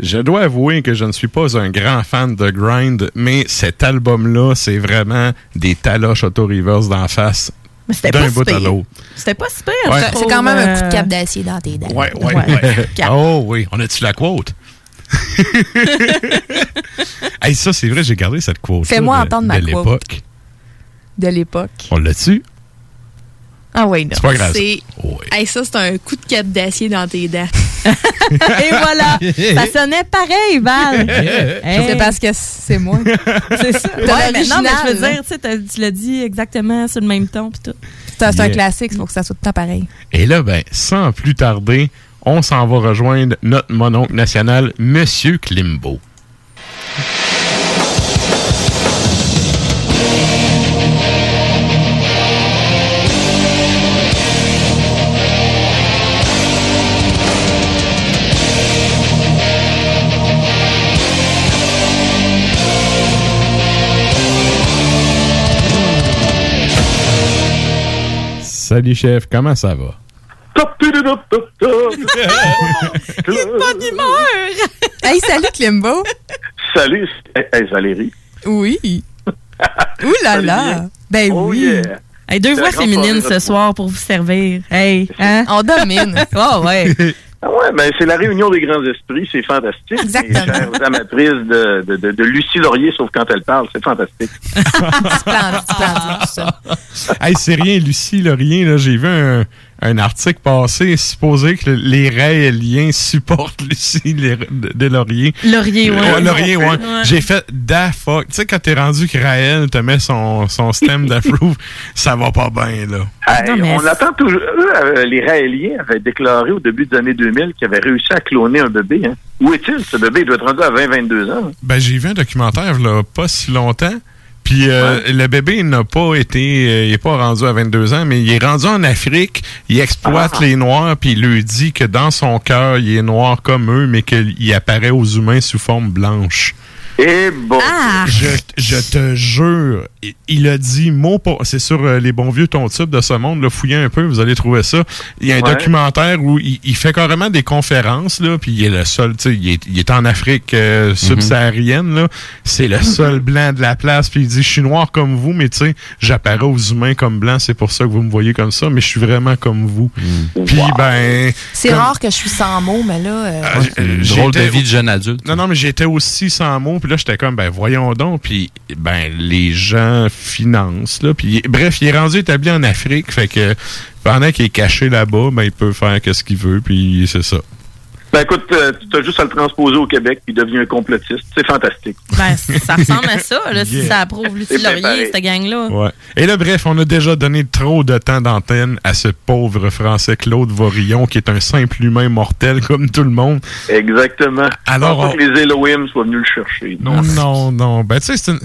Je dois avouer que je ne suis pas un grand fan de grind, mais cet album-là, c'est vraiment des taloches auto-reverse d'en face. Mais c'était D'un pas si bout à pire. l'autre. C'était pas super. Ouais. C'est quand même un coup de cap d'acier dans tes dents. Ouais, ouais, ouais. Oh oui, on a-tu la quote? hey, ça, c'est vrai, j'ai gardé cette quote. Fais-moi entendre ma de quote. l'époque. De l'époque. On l'a-tu? Ah oui, non. C'est pas grave. C'est... Hey, ça, c'est un coup de cap d'acier dans tes dents. Et voilà. Ça sonnait pareil, Val. Hey. C'est parce que c'est moi. C'est ça. Ouais, mais non, mais je veux dire, tu sais, t'as- tu l'as dit exactement sur le même ton. pis tout. C'est c'est un Yeah. classique, il faut que ça soit tout le temps pareil. Et là, ben, sans plus tarder, on s'en va rejoindre notre mononcle national, Monsieur Klimbo. Salut chef, comment ça va? Il est pas d'humeur. Hey, salut Klimbo. Salut, hey, Valérie. Oui. Ouh là là. Ben Oh oui. yeah. Hey, deux voix féminines ce soir pour vous servir. Hey, hein? On domine. Oh, ouais. Ah ouais, ben c'est la réunion des grands esprits, c'est fantastique. Exactement. Les chères amatrices de, de, de, de Lucie Laurier, sauf quand elle parle, c'est fantastique. Splendide, splendide, tout ça. hey, c'est rien, Lucie, là, rien. Là, j'ai vu un, un article passer supposé que les Raéliens supportent Lucie les, de, de Laurier. Laurier, ouais. Laurier, ouais. Ouais. J'ai fait da fuck. Tu sais, quand t'es rendu que Raël te met son, son stem d'approve, ça va pas bien, là. Hey, Non, on attend toujours. eux, euh, les Raéliens avaient déclaré au début des années 2000 qu'ils avaient réussi à cloner un bébé. Hein. Où est-il, ce bébé? Il doit être rendu à 20-22 ans. hein. Ben, j'ai vu un documentaire, là, pas si longtemps. Puis euh, le bébé n'a pas été, euh, il est pas rendu à 22 ans, mais il est rendu en Afrique. Il exploite Ah. les Noirs, puis il lui dit que dans son cœur, il est noir comme eux, mais qu'il apparaît aux humains sous forme blanche. Et bon. Ah! Je, je te jure, il- a dit mot pour. C'est sur euh, les bons vieux ton type de ce monde, là, fouillez un peu, vous allez trouver ça. Il y a un Ouais. documentaire où il, il fait carrément des conférences, là, puis il est le seul, tu sais, il est, il est en Afrique euh, subsaharienne, là. C'est le seul blanc de la place, puis il dit Je suis noir comme vous, mais tu sais, j'apparais aux humains comme blanc, c'est pour ça que vous me voyez comme ça, mais je suis vraiment comme vous. Puis ben. C'est comme- rare que je suis sans mots, mais là. euh, ah, euh, Drôle de vie de jeune adulte. Non, non, mais j'étais aussi sans mots, puis là, j'étais comme, ben, voyons donc, puis, ben, les gens financent, là, puis, bref, il est rendu établi en Afrique, fait que, pendant qu'il est caché là-bas, ben, il peut faire ce qu'il veut, puis c'est ça. Ben écoute, euh, tu as juste à le transposer au Québec, puis devient un complotiste. C'est fantastique. Ben, ça ressemble à ça, là, si Yeah. ça approuve Lucie Laurier, cette gang-là. Ouais. Et là, bref, on a déjà donné trop de temps d'antenne à ce pauvre Français Claude Vorillon, qui est un simple humain mortel comme tout le monde. Exactement. Alors, on- que les Elohim soient venus le chercher. Non. Non, non. Ben, tu sais, c'est une-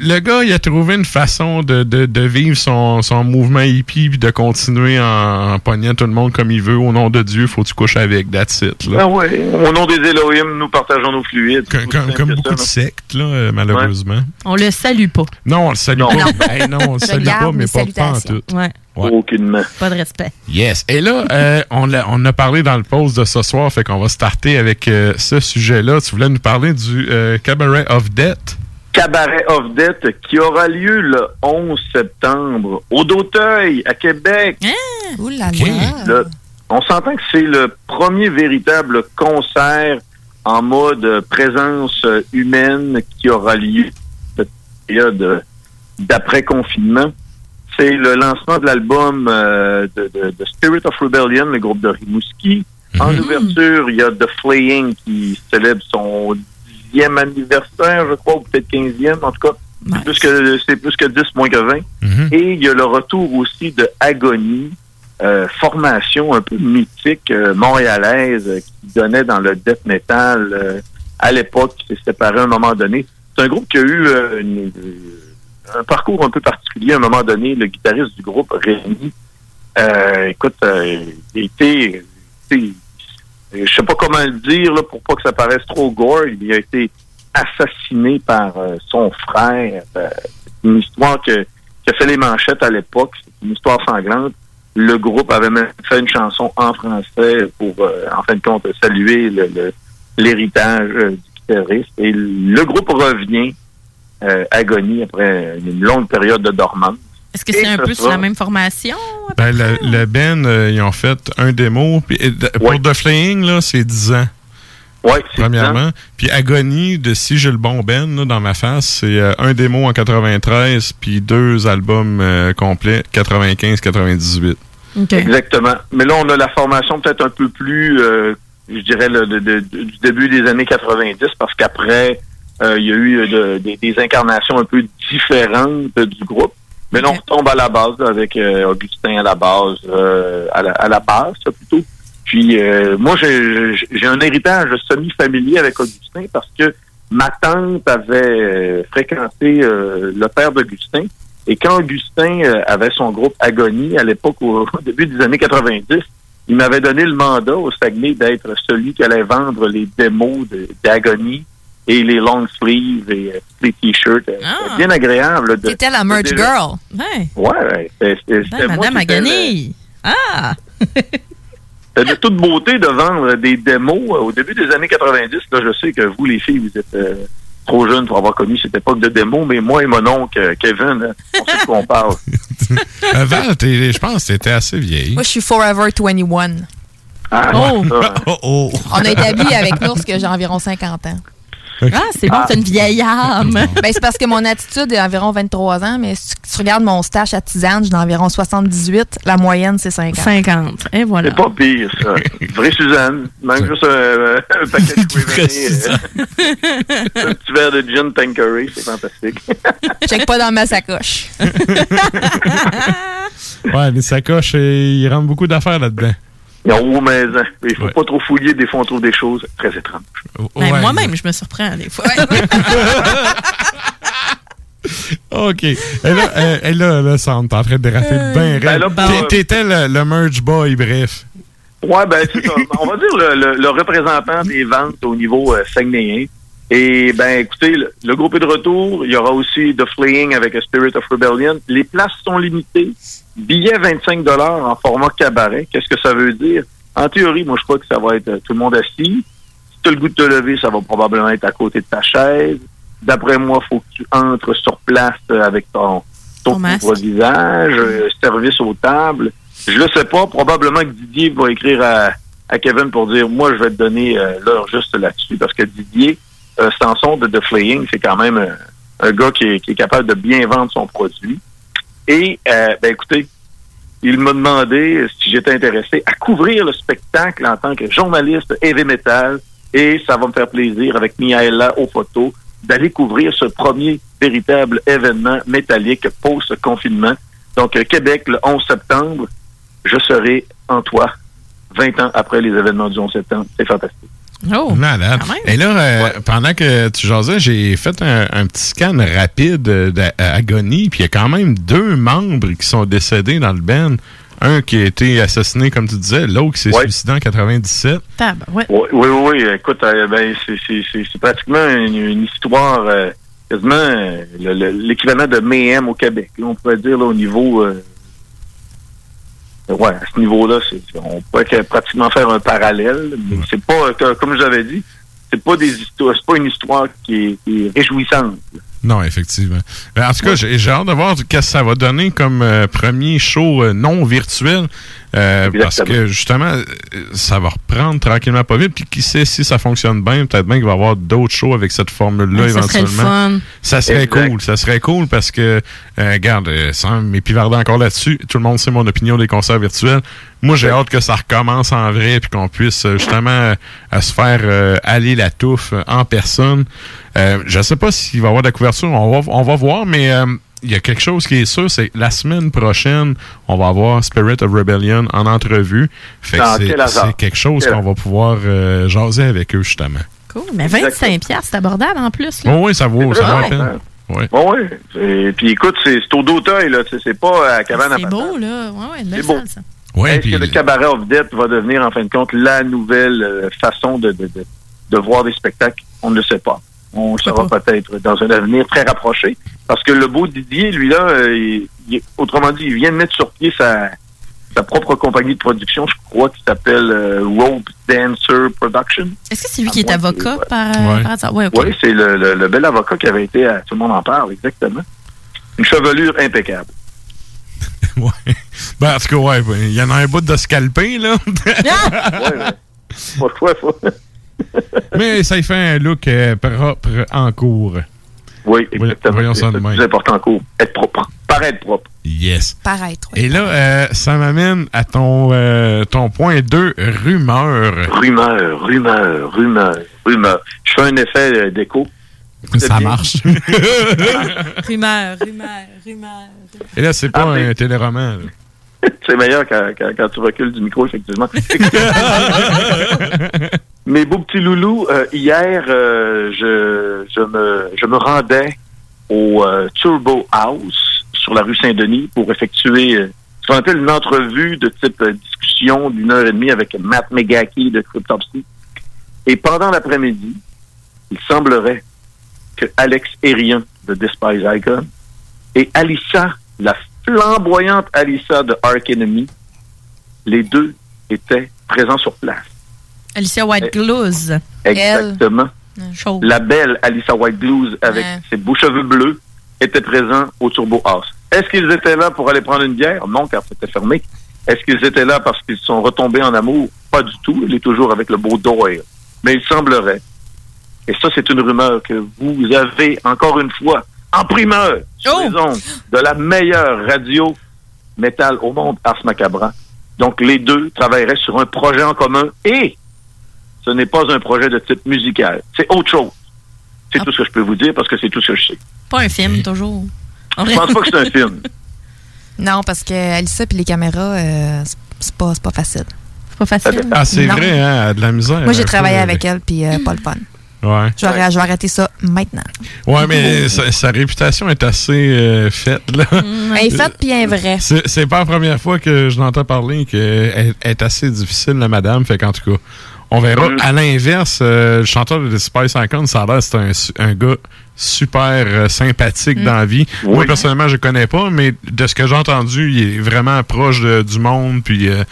Le gars, il a trouvé une façon de, de, de vivre son, son mouvement hippie puis de continuer en, en pognant tout le monde comme il veut. Au nom de Dieu, faut que tu couches avec, that's it. Là. Ah ouais. Au nom des Elohim, nous partageons nos fluides. Comme, comme- comme beaucoup de sectes, là, euh, malheureusement. On le salue pas. Non, on le salue Non. pas. Non. Hey, non, on le salue pas, mais pas, pas en tout. Ouais. Ouais. Aucunement. Pas de respect. Yes. Et là, euh, on, a parlé dans le pause de ce soir, fait qu'on va starter avec euh, ce sujet-là. Tu voulais nous parler du euh, Cabaret of Death? Cabaret of Death qui aura lieu le 11 septembre au d'Auteuil, à Québec. Le- on s'entend que c'est le premier véritable concert en mode présence humaine qui aura lieu cette période d'après-confinement. C'est le lancement de l'album euh, de, de- de Spirit of Rebellion, le groupe de Rimouski. En ouverture, il y a The Flaying qui célèbre son dixième anniversaire, je crois, ou peut-être quinzième, en tout cas. C'est plus que c'est plus que 10 moins que 20. Et il y a le retour aussi de Agony, euh, formation un peu mythique euh, montréalaise euh, qui donnait dans le death metal à l'époque, qui s'est séparé à un moment donné. C'est un groupe qui a eu une- un parcours un peu particulier. À un moment donné, le guitariste du groupe, Rémi, écoute, il était- je sais pas comment le dire là, pour pas que ça paraisse trop gore, il a été assassiné par euh, son frère. Euh, une histoire que, qui a fait les manchettes à l'époque. Une histoire sanglante. Le groupe avait même fait une chanson en français pour, euh, en fin de compte, saluer l'héritage euh, du guitariste. Et le groupe revient Agonie après une longue période de dormance. Est-ce que c'est un ce peu sur la même formation? Ben, le, le band, euh, ils ont fait un démo. Puis, Pour The Flaying, là, c'est 10 ans. Oui, Premièrement. Puis Agonie, de Si j'ai le bon Ben, là, dans ma face, c'est euh, un démo en 93, puis deux albums euh, complets, 95-98. Exactement. Mais là, on a la formation peut-être un peu plus, euh, je dirais, le- de- de- du début des années 90, parce qu'après, euh, il y a eu de- des, des incarnations un peu différentes du groupe. Mais là, on retombe à la base là, avec euh, Augustin à la base, euh, à, la, à la base, ça, plutôt. Puis euh, moi, j'ai un héritage semi-familier avec Augustin parce que ma tante avait euh, fréquenté euh, le père d'Augustin. Et quand Augustin euh, avait son groupe Agonie, à l'époque, au, au début des années 90, il m'avait donné le mandat au Saguenay d'être celui qui allait vendre les démos d'Agonie et les long sleeves et euh, les t-shirts. Euh, C'était bien agréable. de- C'était la merch de- girl. Ouais. Ouais. C'était- Ben, moi Madame le- Agony. Ah! c'était de toute beauté de vendre des démos euh, au début des années 90. Là, je sais que vous, les filles, vous êtes euh, trop jeunes pour avoir connu cette époque de démos, mais moi et mon oncle euh, Kevin, euh, on sait de quoi on parle. Avant, t'es- je pense que t'étais assez vieille. Moi, je suis Forever 21. Ah, Oh. ça. Oh, oh. On a établi avec Nours que j'ai environ 50 ans. Ah, c'est bon, t'as une vieille âme. Ben, c'est parce que mon attitude est environ 23 ans, mais si tu regardes mon stash à tisane, j'ai environ 78. La moyenne, c'est 50. 50. Et voilà. C'est pas pire, ça. Vraie Suzanne. Même juste un, un paquet de euh, Un petit verre de gin Tanqueray, c'est fantastique. Check pas dans ma sacoche. Ouais, les sacoches, euh, ils rentrent beaucoup d'affaires là-dedans. Non, mais hein, il faut pas trop fouiller. Des fois, on trouve des choses très étranges. Ben, Moi-même, je me surprends des fois. OK. Et là, euh, et là, en train de déraper Euh, bien ben raide. euh, T'étais le, le merge boy, bref. Ouais, ben ça. On va dire le, le- le représentant des ventes au niveau euh, saguenayen. Et ben écoutez, le, le groupe est de retour. Il y aura aussi The Fleeing avec A Spirit of Rebellion. Les places sont limitées. Billets 25 en format cabaret. Qu'est-ce que ça veut dire? En théorie, moi je crois que ça va être euh, tout le monde assis. Si tu as le goût de te lever, ça va probablement être à côté de ta chaise. D'après moi, faut que tu entres sur place euh, avec ton, ton couvre-visage, euh, service aux tables. Je le sais pas. Probablement que Didier va écrire à, à Kevin pour dire moi je vais te donner euh, l'heure juste là-dessus parce que Didier euh, de The c'est quand même un, un gars qui est, qui est capable de bien vendre son produit. Et euh, ben écoutez, il m'a demandé si j'étais intéressé à couvrir le spectacle en tant que journaliste heavy metal et ça va me faire plaisir avec Miaela aux photos d'aller couvrir ce premier véritable événement métallique post-confinement. Donc, euh, Québec, le 11 septembre, je serai en toi 20 ans après les événements du 11 septembre. C'est fantastique. Oh, Malade. Et là, euh, pendant que tu jasais, j'ai fait un, un petit scan rapide d'Agonie, puis il y a quand même deux membres qui sont décédés dans le band. Un qui a été assassiné, comme tu disais, l'autre qui s'est suicidé en 97. ouais. Oui, oui, oui. Écoute, euh, ben, c'est- c'est c'est- c'est pratiquement une, une histoire euh, quasiment euh, le- le- l'équivalent de Mayhem au Québec. Là, on pourrait dire là, au niveau... ouais, à ce niveau-là, on pourrait que- pratiquement faire un parallèle, mais c'est pas, euh, comme je l'avais dit, c'est pas des histoires, c'est pas une histoire qui est, qui est réjouissante. Non, effectivement. Ben, en tout cas, j'ai j'ai hâte de voir ce que ça va donner comme euh, premier show euh, non virtuel. Euh, parce que justement, euh, ça va reprendre tranquillement pas vite. Puis qui sait si ça fonctionne bien, peut-être bien qu'il va y avoir d'autres shows avec cette formule-là Ouais, ça serait le éventuellement. fun. Ça serait Exact. cool. Ça serait cool parce que, euh, regarde, euh, sans m'épivarder encore là-dessus, tout le monde sait mon opinion des concerts virtuels. Moi, j'ai hâte que ça recommence en vrai puis qu'on puisse euh, justement euh, à se faire euh, aller la touffe en personne. Euh, je sais pas s'il va y avoir de la couverture, on va, on va voir, mais euh, il y a quelque chose qui est sûr, c'est que la semaine prochaine, on va avoir Spirit of Rebellion en entrevue. Fait que Ah, c'est quelque chose qu'on va pouvoir euh, jaser avec eux, justement. Cool. Mais 25 piastres, c'est abordable en plus. Oh, Là. oui, ça vaut, ça vaut la peine. Ouais. Bon, oui. Et puis écoute, c'est c'est au d'Auteuil, là. C'est pas à Cabane à C'est beau, là. Ouais, C'est beau. ça. Ouais, Est-ce que le cabaret of death va devenir, en fin de compte, la nouvelle euh, façon de, de, de, de voir des spectacles? On ne le sait pas. On le saura peut-être dans un avenir très rapproché. Parce que le beau Didier, lui, là, euh, il- il- autrement dit, il vient de mettre sur pied sa, sa propre compagnie de production, je crois, qui s'appelle euh, Rope Dancer Production. Est-ce que c'est lui qui est Ouais, avocat ouais. par, Ouais. par hasard? Ouais, ok. Oui, c'est le, le- le bel avocat qui avait été à Tout le monde en parle, exactement. Une chevelure impeccable. Ben, en tout cas, ouais, ben, il y en a un bout de scalpé, là. Pas de choix, faut. Mais ça y fait un look euh, propre en cours. Oui, exactement. Voyons ça C'est de le même. plus important en cours. Être propre. Paraître propre. Yes. Paraître. Et là, euh, ça m'amène à ton, euh, ton point 2, rumeur. Rumeur, rumeur, rumeur, rumeur. Je fais un effet d'écho. Ça marche. rumeur, rumeur, rumeur. Et là, c'est pas un téléroman. là. C'est meilleur quand, quand- quand tu recules du micro, effectivement. Mes beaux petits loulous, euh, hier, euh, je, je, me, je me rendais au euh, Turbo House sur la rue Saint-Denis pour effectuer euh, ce qu'on appelle une entrevue de type euh, discussion d'une heure et demie avec Matt Megaki de Cryptopsy. Et pendant l'après-midi, il semblerait que Alex Herrian de Despise Icon et Alissa, la flamboyante Alissa de Ark Enemy, les deux étaient présents sur place. Alicia White Glues. Exactement. Chauve. La belle Alissa White Blues avec Ouais. ses beaux cheveux bleus était présent au Turbo House. Est-ce qu'ils étaient là pour aller prendre une bière? Non, car c'était fermé. Est-ce qu'ils étaient là parce qu'ils sont retombés en amour? Pas du tout. Il est toujours avec le beau Doyle. Mais il semblerait, et ça c'est une rumeur que vous avez encore une fois en primeur sur les ondes de la meilleure radio métal au monde, Ars Macabra. Donc les deux travailleraient sur un projet en commun et ce n'est pas un projet de type musical. C'est autre chose. C'est tout ce que je peux vous dire parce que c'est tout ce que je sais. Pas un film, toujours. Je pense pas que c'est un film. Non, parce que Alissa puis les caméras, euh, c'est- pas, c'est pas facile. C'est pas facile. Ah, c'est vrai, hein, elle a de la misère. Moi, j'ai travaillé peu. avec elle, puis euh, pas le fun. Ouais. Je vais, je vais arrêter ça maintenant. Ouais, mais sa, sa réputation est assez euh, faite, là. Elle est faite, puis elle est vraie. C'est c'est pas la première fois que je l'entends parler qu'elle est assez difficile, la madame. Fait qu'en tout cas, on verra. À l'inverse, euh, le chanteur de Spice Icon, ça a l'air c'est un, un gars super euh, sympathique Mm. dans la vie. Moi, personnellement, je connais pas, mais de ce que j'ai entendu, il est vraiment proche de- du monde. Puis, euh,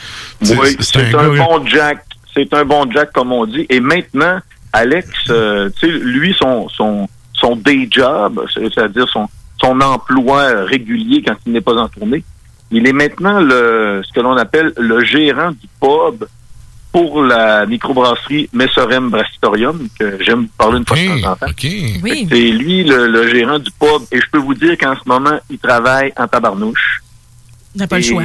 c'est- Oui, c'est c'est un, bon Jack. C'est un bon Jack, comme on dit. Et maintenant, Alex, euh, lui, son, son, son day job, c'est-à-dire son, son emploi régulier quand il n'est pas en tournée, il est maintenant le, ce que l'on appelle le gérant du pub pour la microbrasserie Messorem Brastorium, que j'aime parler une fois de temps en temps. Oui. C'est lui le, le gérant du pub. Et je peux vous dire qu'en ce moment, il travaille en tabarnouche. N'a pas le Et- choix.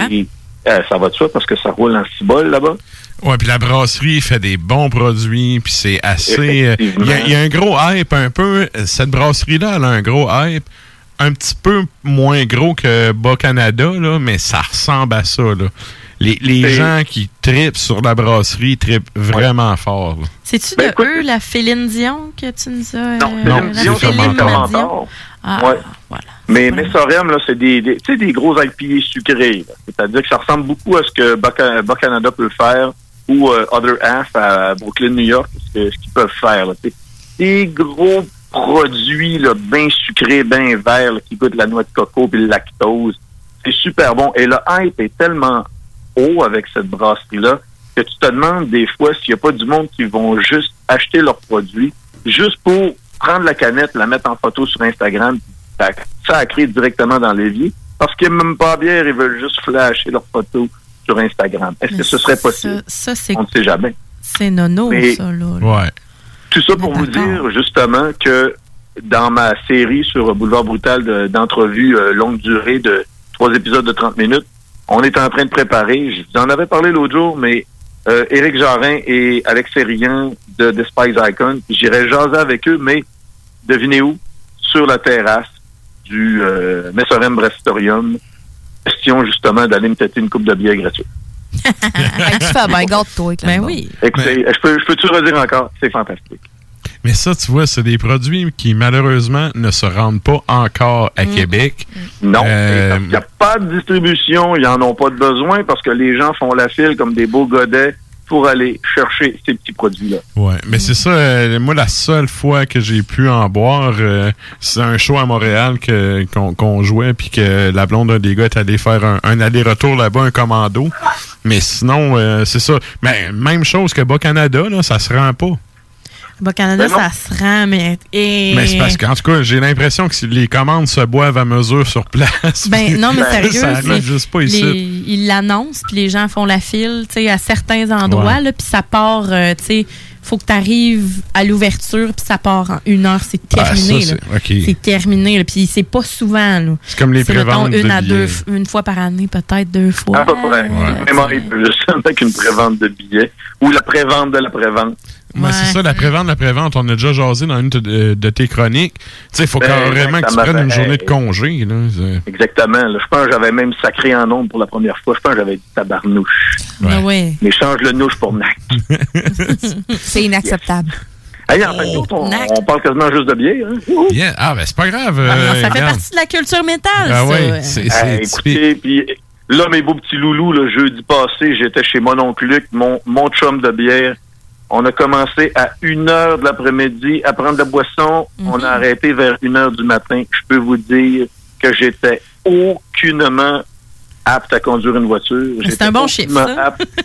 euh, ça va de soi parce que ça roule en cibole là-bas. Ouais, puis la brasserie fait des bons produits, puis c'est assez. euh, Il y, a- il y a un gros hype un peu. Cette brasserie-là, elle a un gros hype, un petit peu moins gros que Bas Canada, là, mais ça ressemble à ça. Là. Les, les gens qui tripent sur la brasserie tripent vraiment fort. C'est-tu Ben, de eux, la Féline Dion, que tu nous as... Non, euh, non, la Dion, c'est. Dion? Ah, Ouais. Mais Messorem, là, c'est des, des, des gros IPA sucrés. là. C'est-à-dire que ça ressemble beaucoup à ce que Bas- Canada peut faire ou euh, Other Half à Brooklyn, New York, ce que- ce qu'ils peuvent faire. Là, des gros produits là, bien sucrés, bien verts, là, qui goûtent la noix de coco et le lactose. C'est super bon. Et le hype est tellement haut avec cette brasserie-là que tu te demandes des fois s'il n'y a pas du monde qui vont juste acheter leurs produits juste pour prendre la canette, la mettre en photo sur Instagram, puis ça a créé directement dans l'évier. Parce qu'ils n'aiment même pas bière, ils veulent juste flasher leurs photos sur Instagram. Est-ce que ce serait possible? Ça, On ne sait jamais. c'est nono, Mais- ça, là. Ouais. Tout ça pour vous dire justement que dans ma série sur Boulevard Brutal de- d'entrevues euh, longue durée de trois épisodes de 30 minutes, on est en train de préparer, je vous en avais parlé l'autre jour, mais euh, Éric Jarin et Alex Serian de Despise Icon, j'irai jaser avec eux, mais devinez où? Sur la terrasse du euh, Messorem Brastorium. Question justement d'aller me têter une coupe de bière gratuite. Tu fais gâte-toi. Ben oui. Écoutez, je peux, je peux-tu redire encore? C'est fantastique. Mais ça, tu vois, c'est des produits qui malheureusement ne se rendent pas encore à Québec. Non, Euh, il n'y a pas de distribution, ils n'en ont pas de besoin parce que les gens font la file comme des beaux godets, pour aller chercher ces petits produits-là. Ouais, mais c'est ça. euh, moi, la seule fois que j'ai pu en boire, euh, c'est un show à Montréal que qu'on qu'on jouait, puis que la blonde d'un des gars est allé faire un, un aller-retour là-bas, un commando. Mais sinon, euh, c'est ça. Mais même chose que Bas-Canada, là, ça se rend pas. Bas Canada, Ben ça se rend, mais. et- Mais c'est parce qu'en tout cas, j'ai l'impression que si les commandes se boivent à mesure sur place. Ben non, mais sérieux, ça juste pas les- ici. ils l'annoncent, puis les gens font la file, tu sais, à certains endroits, puis ça part, euh, tu sais, faut que tu arrives à l'ouverture, puis ça part en une heure, c'est Ah, terminé. là. c'est- ok. C'est terminé, là, puis c'est pas souvent. là. C'est comme les préventes une de à deux, une fois par année, peut-être deux fois. À peu près. Même arrive juste avec une prévente de billets ou la prévente de la prévente. Moi, c'est ça, la prévente, la prévente, on a déjà jasé dans une de, de tes chroniques. Tu sais, il faut Ben, carrément que tu prennes une Ben, journée de hey. congé. Là. Exactement. là. Je pense que j'avais même sacré en nombre pour la première fois. Je pense que j'avais dit tabarnouche. Ah ouais. Mais change le nouche pour Nac. C'est inacceptable. Hey, en de compte, on, on parle quasiment juste de bière. Hein? Yeah. Ah, ben c'est pas grave. Ah, euh, ça fait regarde. partie de la culture métal, Ah ça. ouais, c'est- Hey, écoutez, puis là, mes beaux petits loulous, le jeudi passé, j'étais chez mon oncle Luc, mon, mon chum de bière. On a commencé à 1 heure de l'après-midi à prendre de la boisson. On a arrêté vers 1 heure du matin. Je peux vous dire que j'étais aucunement apte à conduire une voiture. C'est J'étais un bon chiffre, aucunement ça. apte.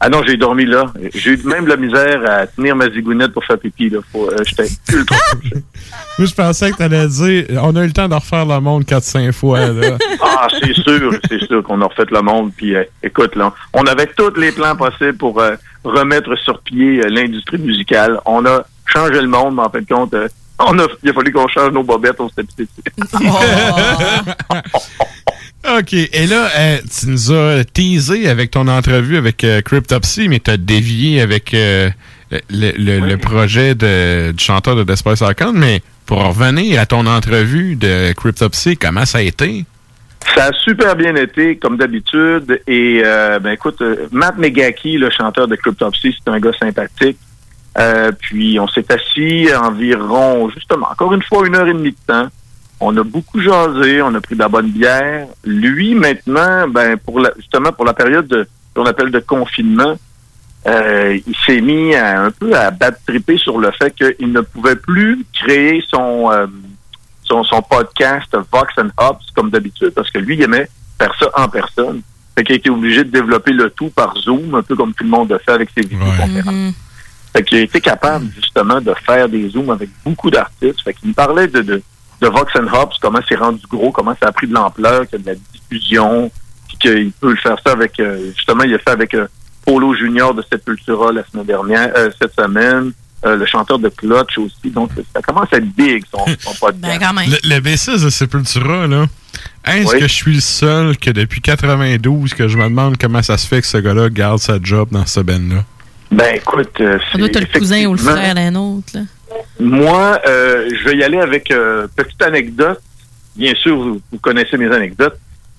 Ah non, j'ai dormi là. J'ai eu même de la misère à tenir ma zigounette pour faire pipi. Là. Faut, euh, J'étais ultra Moi, je pensais que tu allais dire on a eu le temps de refaire le monde 4-5 fois. Là. Ah, c'est sûr, c'est sûr qu'on a refait le monde. Puis, euh, écoute, là, on avait tous les plans possibles pour euh, remettre sur pied euh, l'industrie musicale. On a changé le monde, mais en fin de compte, euh, on a, il a fallu qu'on change nos bobettes, on dessus. OK. Et là, euh, tu nous as teasé avec ton entrevue avec euh, Cryptopsy, mais tu as dévié avec euh, le, le- le projet de, du chanteur de Desperate Icon. Mais pour revenir à ton entrevue de Cryptopsy, comment ça a été? Ça a super bien été, comme d'habitude. Et, euh, ben écoute, euh, Matt Megaki, le chanteur de Cryptopsy, c'est un gars sympathique. Euh, puis, on s'est assis environ, justement, encore une fois, une heure et demie de temps. On a beaucoup jasé, on a pris de la bonne bière. Lui, maintenant, ben, pour la, justement, pour la période de, qu'on appelle de confinement, euh, il s'est mis à, un peu à battre triper sur le fait qu'il ne pouvait plus créer son, son, son podcast Vox and Hops comme d'habitude parce que lui, il aimait faire ça en personne. Fait qu'il a été obligé de développer le tout par Zoom, un peu comme tout le monde le fait avec ses vidéoconférences. Fait qu'il a été capable, justement, de faire des Zooms avec beaucoup d'artistes. Fait qu'il me parlait de, de, de Vox and Hops, comment c'est rendu gros, comment ça a pris de l'ampleur, qu'il y a de la diffusion, puis qu'il peut le faire ça avec, euh, justement, il a fait avec euh, Polo Junior de Sepultura la semaine dernière, euh, cette semaine, euh, le chanteur de Clutch aussi. Donc, ça commence à être big, son, son podcast. Le, le B6 de Sepultura, là, est-ce Oui. que je suis le seul que depuis 92 que je me demande comment ça se fait que ce gars-là garde sa job dans ce band-là? Ben, écoute, euh, Ça doit être le cousin ou le frère d'un autre. là. Moi, euh, je vais y aller avec euh, petite anecdote. Bien sûr, vous, vous connaissez mes anecdotes.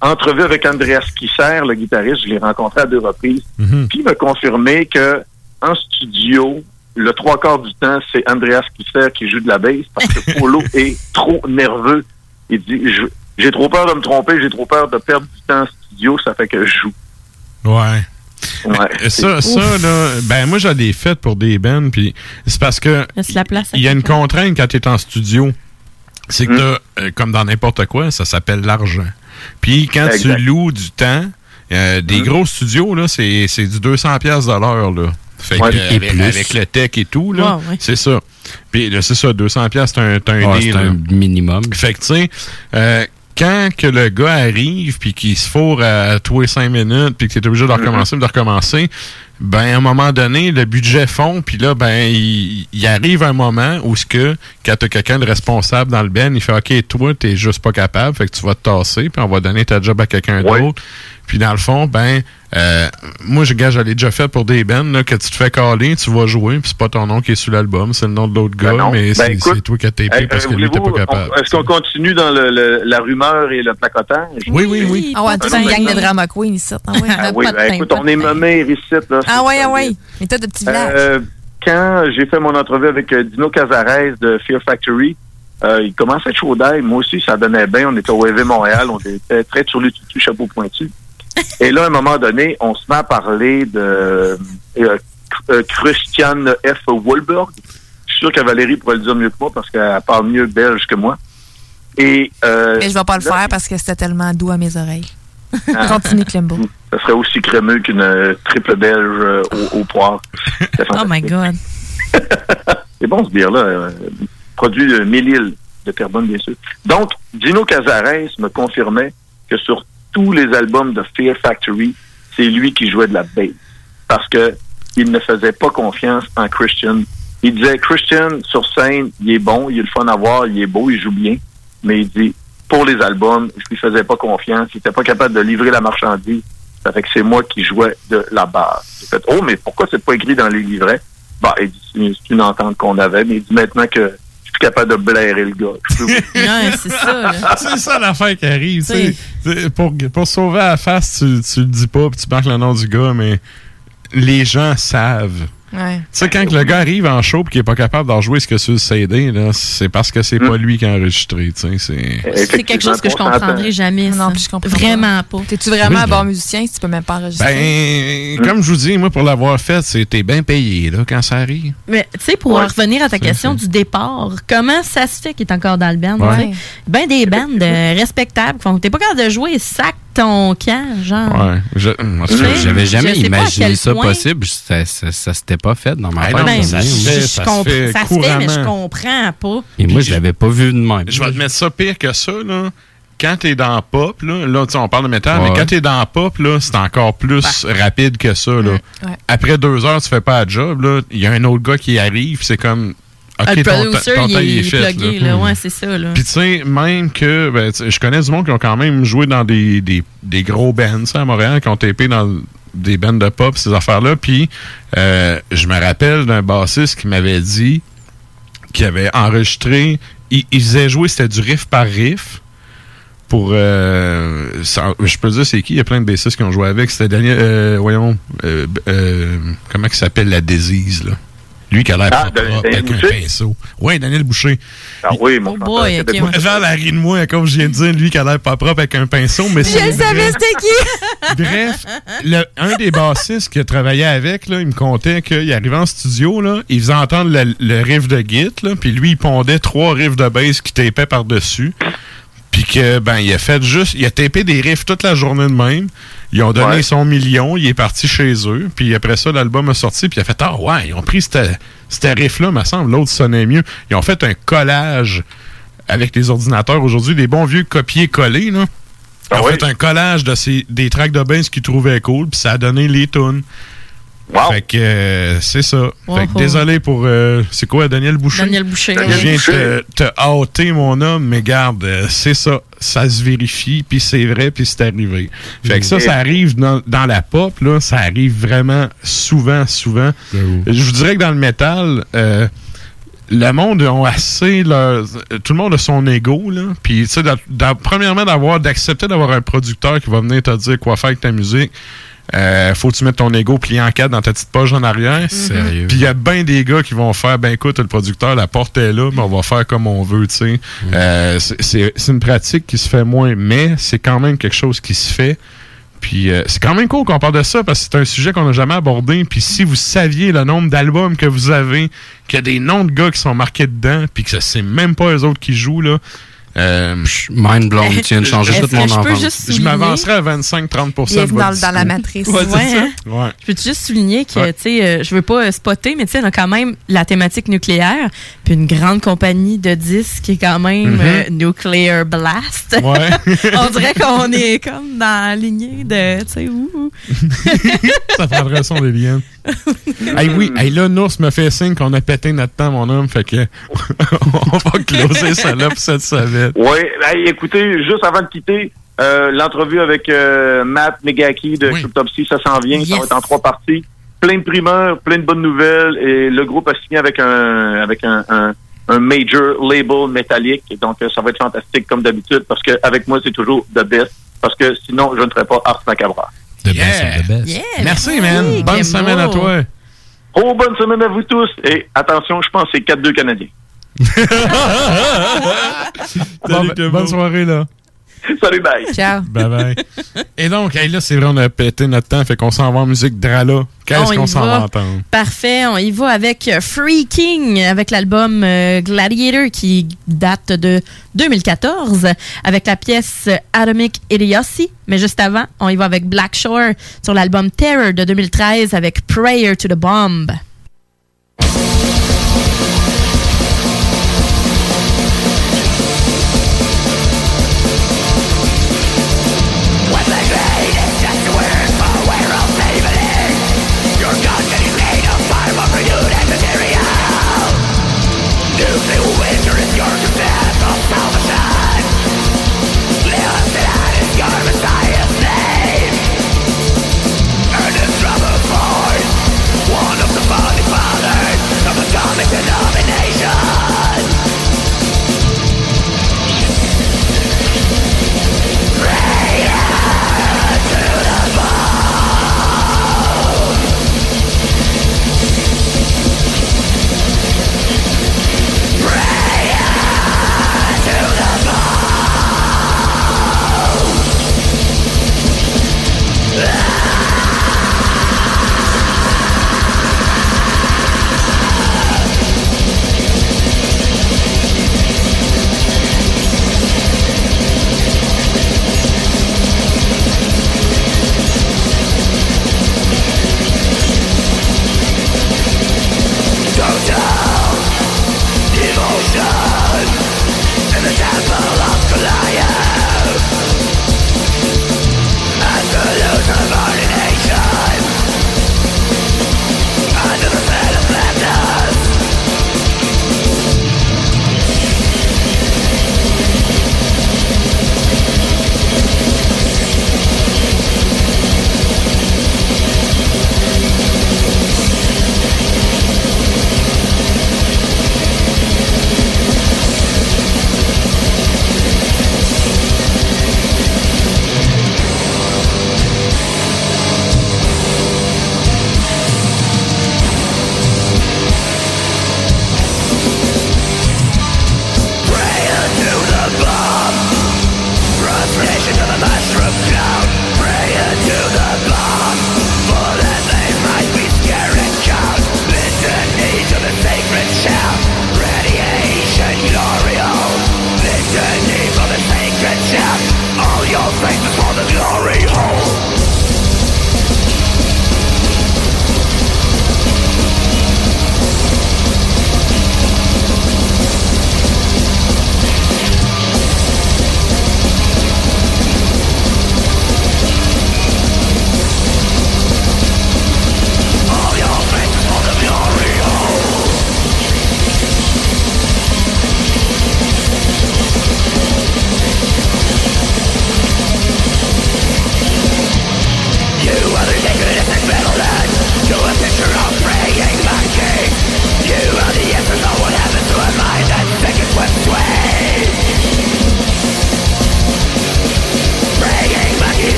Entrevue avec Andreas Kisser, le guitariste, je l'ai rencontré à deux reprises. Mhm. Puis il m'a confirmé que en studio, le trois quarts du temps, c'est Andreas Kisser qui joue de la basse parce que Polo est trop nerveux. Il dit j'ai trop peur de me tromper, j'ai trop peur de perdre du temps en studio, ça fait que je joue. Ouais. Ouais. Ça, ça là, ben moi, j'ai des fêtes pour des bands, puis c'est parce que il y a une contrainte quand tu es en studio. C'est que, t'as, euh, comme dans n'importe quoi, ça s'appelle l'argent. Puis quand Exact. tu loues du temps, euh, des gros studios, là, c'est, c'est du 200$ piastres de l'heure, là. Fait Ouais, que, avec, plus. avec le tech et tout, là, Ouais, ouais. c'est ça. Puis là, c'est ça, 200$, piastres, c'est un, un Ouais, deal, un minimum. Fait que, tu sais, euh, quand que le gars arrive puis qu'il se fourre à tous les cinq minutes puis que tu obligé de recommencer de recommencer, ben à un moment donné, le budget fond puis là, ben il, il arrive un moment où ce que quand t'as quelqu'un de responsable dans le ben, il fait OK, toi, t'es juste pas capable, fait que tu vas te tasser puis on va donner ta job à quelqu'un d'autre. Puis dans le fond, ben euh, moi je gage, je l'ai déjà fait pour des bands là, que tu te fais caler, tu vas jouer, puis c'est pas ton nom qui est sur l'album, c'est le nom de l'autre gars, non. mais Ben, c'est toi qui as tapé Hey, parce euh, que lui t'es pas capable. Est-ce qu'on continue dans le, le- la rumeur et le placotage? Oui, oui, oui. Ah ouais, une ben gang de drama queen ici. Ah ouais, Ah oui, ben, écoute, on est nommé ici. Là, Ah ouais, ah ouais. Mais toi, de petit village. Euh, quand j'ai fait mon entrevue avec euh, Dino Cazares de Fear Factory, euh, il commençait à être chaud d'ail. Moi aussi, ça donnait bien. On était au EV Montréal. On était très sur le tutu, chapeau pointu. Et là, à un moment donné, on se met à parler de euh, euh, Christian F. Wahlberg. Je suis sûr que Valérie pourrait le dire mieux que moi parce qu'elle parle mieux belge que moi. Et, euh, Mais je vais pas le là, faire parce que c'était tellement doux à mes oreilles. Ah. Continue, Clembo. Ça serait aussi crémeux qu'une euh, triple belge euh, au, au poire. Oh my God. C'est bon ce bière-là. euh, produit de mille de carbone, bien sûr. Donc, Dino Cazares me confirmait que sur tous les albums de Fear Factory, c'est lui qui jouait de la bass. Parce que il ne faisait pas confiance en Christian. Il disait, Christian, sur scène, il est bon, il est le fun à voir, il est beau, il joue bien. Mais il dit, pour les albums, je lui faisais pas confiance. Il était pas capable de livrer la marchandise. Ça fait que c'est moi qui jouais de la base. J'ai fait, oh, mais pourquoi c'est pas écrit dans les livrets? Bah, il dit, c'est une entente qu'on avait, mais il dit maintenant que suis capable de blairer le gars. Ouais, c'est ça. là. c'est ça l'affaire qui arrive. Pour, pour sauver la face, tu, tu le dis pas puis tu marques le nom du gars, mais les gens savent. Ouais. Tu sais, quand que le gars arrive en show et qu'il est pas capable d'en jouer ce que sur le CD, c'est parce que c'est pas lui qui a enregistré. tu sais, C'est C'est quelque chose que je comprendrai jamais. Non, ça. puis je comprends Vraiment pas. T'es-tu vraiment Oui, un bon musicien si tu peux même pas enregistrer? Ben, comme je vous dis, moi, pour l'avoir fait, c'était bien payé là, quand ça arrive. Mais tu sais, pour Ouais. revenir à ta question du départ, comment ça se fait qu'il est encore dans le band? Ouais. Ben des bandes euh, respectables. qui font, T'es pas capable de jouer, sac ton camp, genre? Ouais. Je- J'avais jamais je imaginé ça point- possible. Ça, ça, ça s'était pas fait dans ma tête. Ben, ça je- se fait, je ça se comprends- fait ça se fait, mais je comprends pas. Et moi, je l'avais pas vu de même. Je vais te mettre ça pire que ça, là. Quand t'es dans pop, là, là tu sais, on parle de métal, Ouais. mais quand t'es dans pop, là, c'est encore plus rapide que ça, là. Ouais. Après deux heures, tu fais pas la job, là. Il y a un autre gars qui arrive, c'est comme. OK, Ah, le ton, producer, ton il est, il est plugué, là. là. Ouais, c'est ça, là. Puis tu sais, même que, ben, je connais du monde qui ont quand même joué dans des, des, des gros bands sais, à Montréal, qui ont tapé dans des bands de pop, ces affaires-là. Puis euh, je me rappelle d'un bassiste qui m'avait dit qu'il avait enregistré, il, il faisait jouer, c'était du riff par riff. Pour, euh, ça- je peux dire c'est qui, il y a plein de bassistes qui ont joué avec. C'était Daniel, euh, voyons, euh, euh, comment il s'appelle la Désise, là? Lui qui a l'air Ah, propre, Daniel avec un pinceau. Ouais, Daniel Boucher. Ah oui, mon Oh boy, de moi, comme je viens de dire, lui qui a l'air pas propre avec un pinceau, mais Je le savais, c'était qui? Bref, le- un des bassistes qui a travaillé avec, là, il me contait qu'il arrivait en studio, là, il faisait entendre le, le riff de Git, là, puis lui, il pondait trois riffs de bass qui tapaient par-dessus. Puis que, ben, il a fait juste, il a tapé des riffs toute la journée de même. Ils ont donné Ouais. son million, il est parti chez eux. Puis après ça, l'album a sorti, puis il a fait, ah ouais, ils ont pris ce riff-là, me semble, l'autre sonnait mieux. Ils ont fait un collage avec les ordinateurs aujourd'hui, des bons vieux copier-coller, là. Ils Ah ont oui? fait un collage de ces, des tracks de bass qu'ils trouvaient cool, puis ça a donné les tunes. Wow. Fait que euh, c'est ça. Fait que désolé pour. euh, c'est quoi, Daniel Boucher? Daniel Boucher. Je viens Boucher. te, te hâter, mon homme, mais garde, euh, c'est ça. Ça se vérifie, puis c'est vrai, puis c'est arrivé. Fait que ça, ça arrive dans, dans la pop, là, ça arrive vraiment souvent, souvent. Je vous dirais que dans le métal, euh, le monde ont assez leur, tout le monde a son ego là puis tu sais premièrement d'avoir d'accepter d'avoir un producteur qui va venir te dire quoi faire avec ta musique euh, faut que tu mettes ton ego plié en quatre dans ta petite poche en arrière Sérieux. puis il y a bien des gars qui vont faire ben écoute le producteur la porte est là mais on va faire comme on veut tu sais Euh, c'est- c'est c'est une pratique qui se fait moins mais c'est quand même quelque chose qui se fait puis euh, c'est quand même cool qu'on parle de ça parce que c'est un sujet qu'on n'a jamais abordé. Puis si vous saviez le nombre d'albums que vous avez, qu'il y a des noms de gars qui sont marqués dedans, puis que c'est même pas eux autres qui jouent, là. Euh, Mind blown, tu viens de changer toute mon enfance. je m'avancerais à 25-30% de Bienvenue dans, dans la matrice. Ouais, c'est Ouais, ça. hein? Ouais. Je peux juste souligner que, Ouais. tu sais, euh, je veux pas euh, spotter, mais tu sais, on a quand même la thématique nucléaire, puis une grande compagnie de disques qui est quand même Mhm. euh, Nuclear Blast. Ouais. on dirait qu'on est comme dans la lignée de, tu sais, ça prendrait son des liens. hey, oui, hey, là, Nours me fait signe qu'on a pété notre temps, mon homme. Fait que on va closer ça là pour cette savette. Oui, hey, écoutez, juste avant de quitter, euh, l'entrevue avec euh, Matt Megaki de Cryptopsy, ça s'en vient, ça va être en trois parties. Plein de primeurs, plein de bonnes nouvelles, et le groupe a signé avec un avec un, un, un major label métallique, donc euh, ça va être fantastique comme d'habitude, parce que avec moi c'est toujours the best, parce que sinon je ne ferais pas Ars Macabra. The best of the best. Yeah, Merci, man. Bonne semaine à toi. Oh, bonne semaine à vous tous, et attention, je pense que c'est 4-2 Canadiens. Bon, ben, bonne soirée, là. Salut, bye. Ciao. Bye bye. Et donc, hey, là, c'est vrai, on a pété notre temps, fait qu'on s'en va en musique Drala. Qu'est-ce qu'on s'en va. va entendre? Parfait, on y va avec euh, Free King, avec l'album euh, Gladiator qui date de 2014, avec la pièce euh, Atomic Idiocy. Mais juste avant, on y va avec Black Shore sur l'album Terror de 2013 avec Prayer to the Bomb.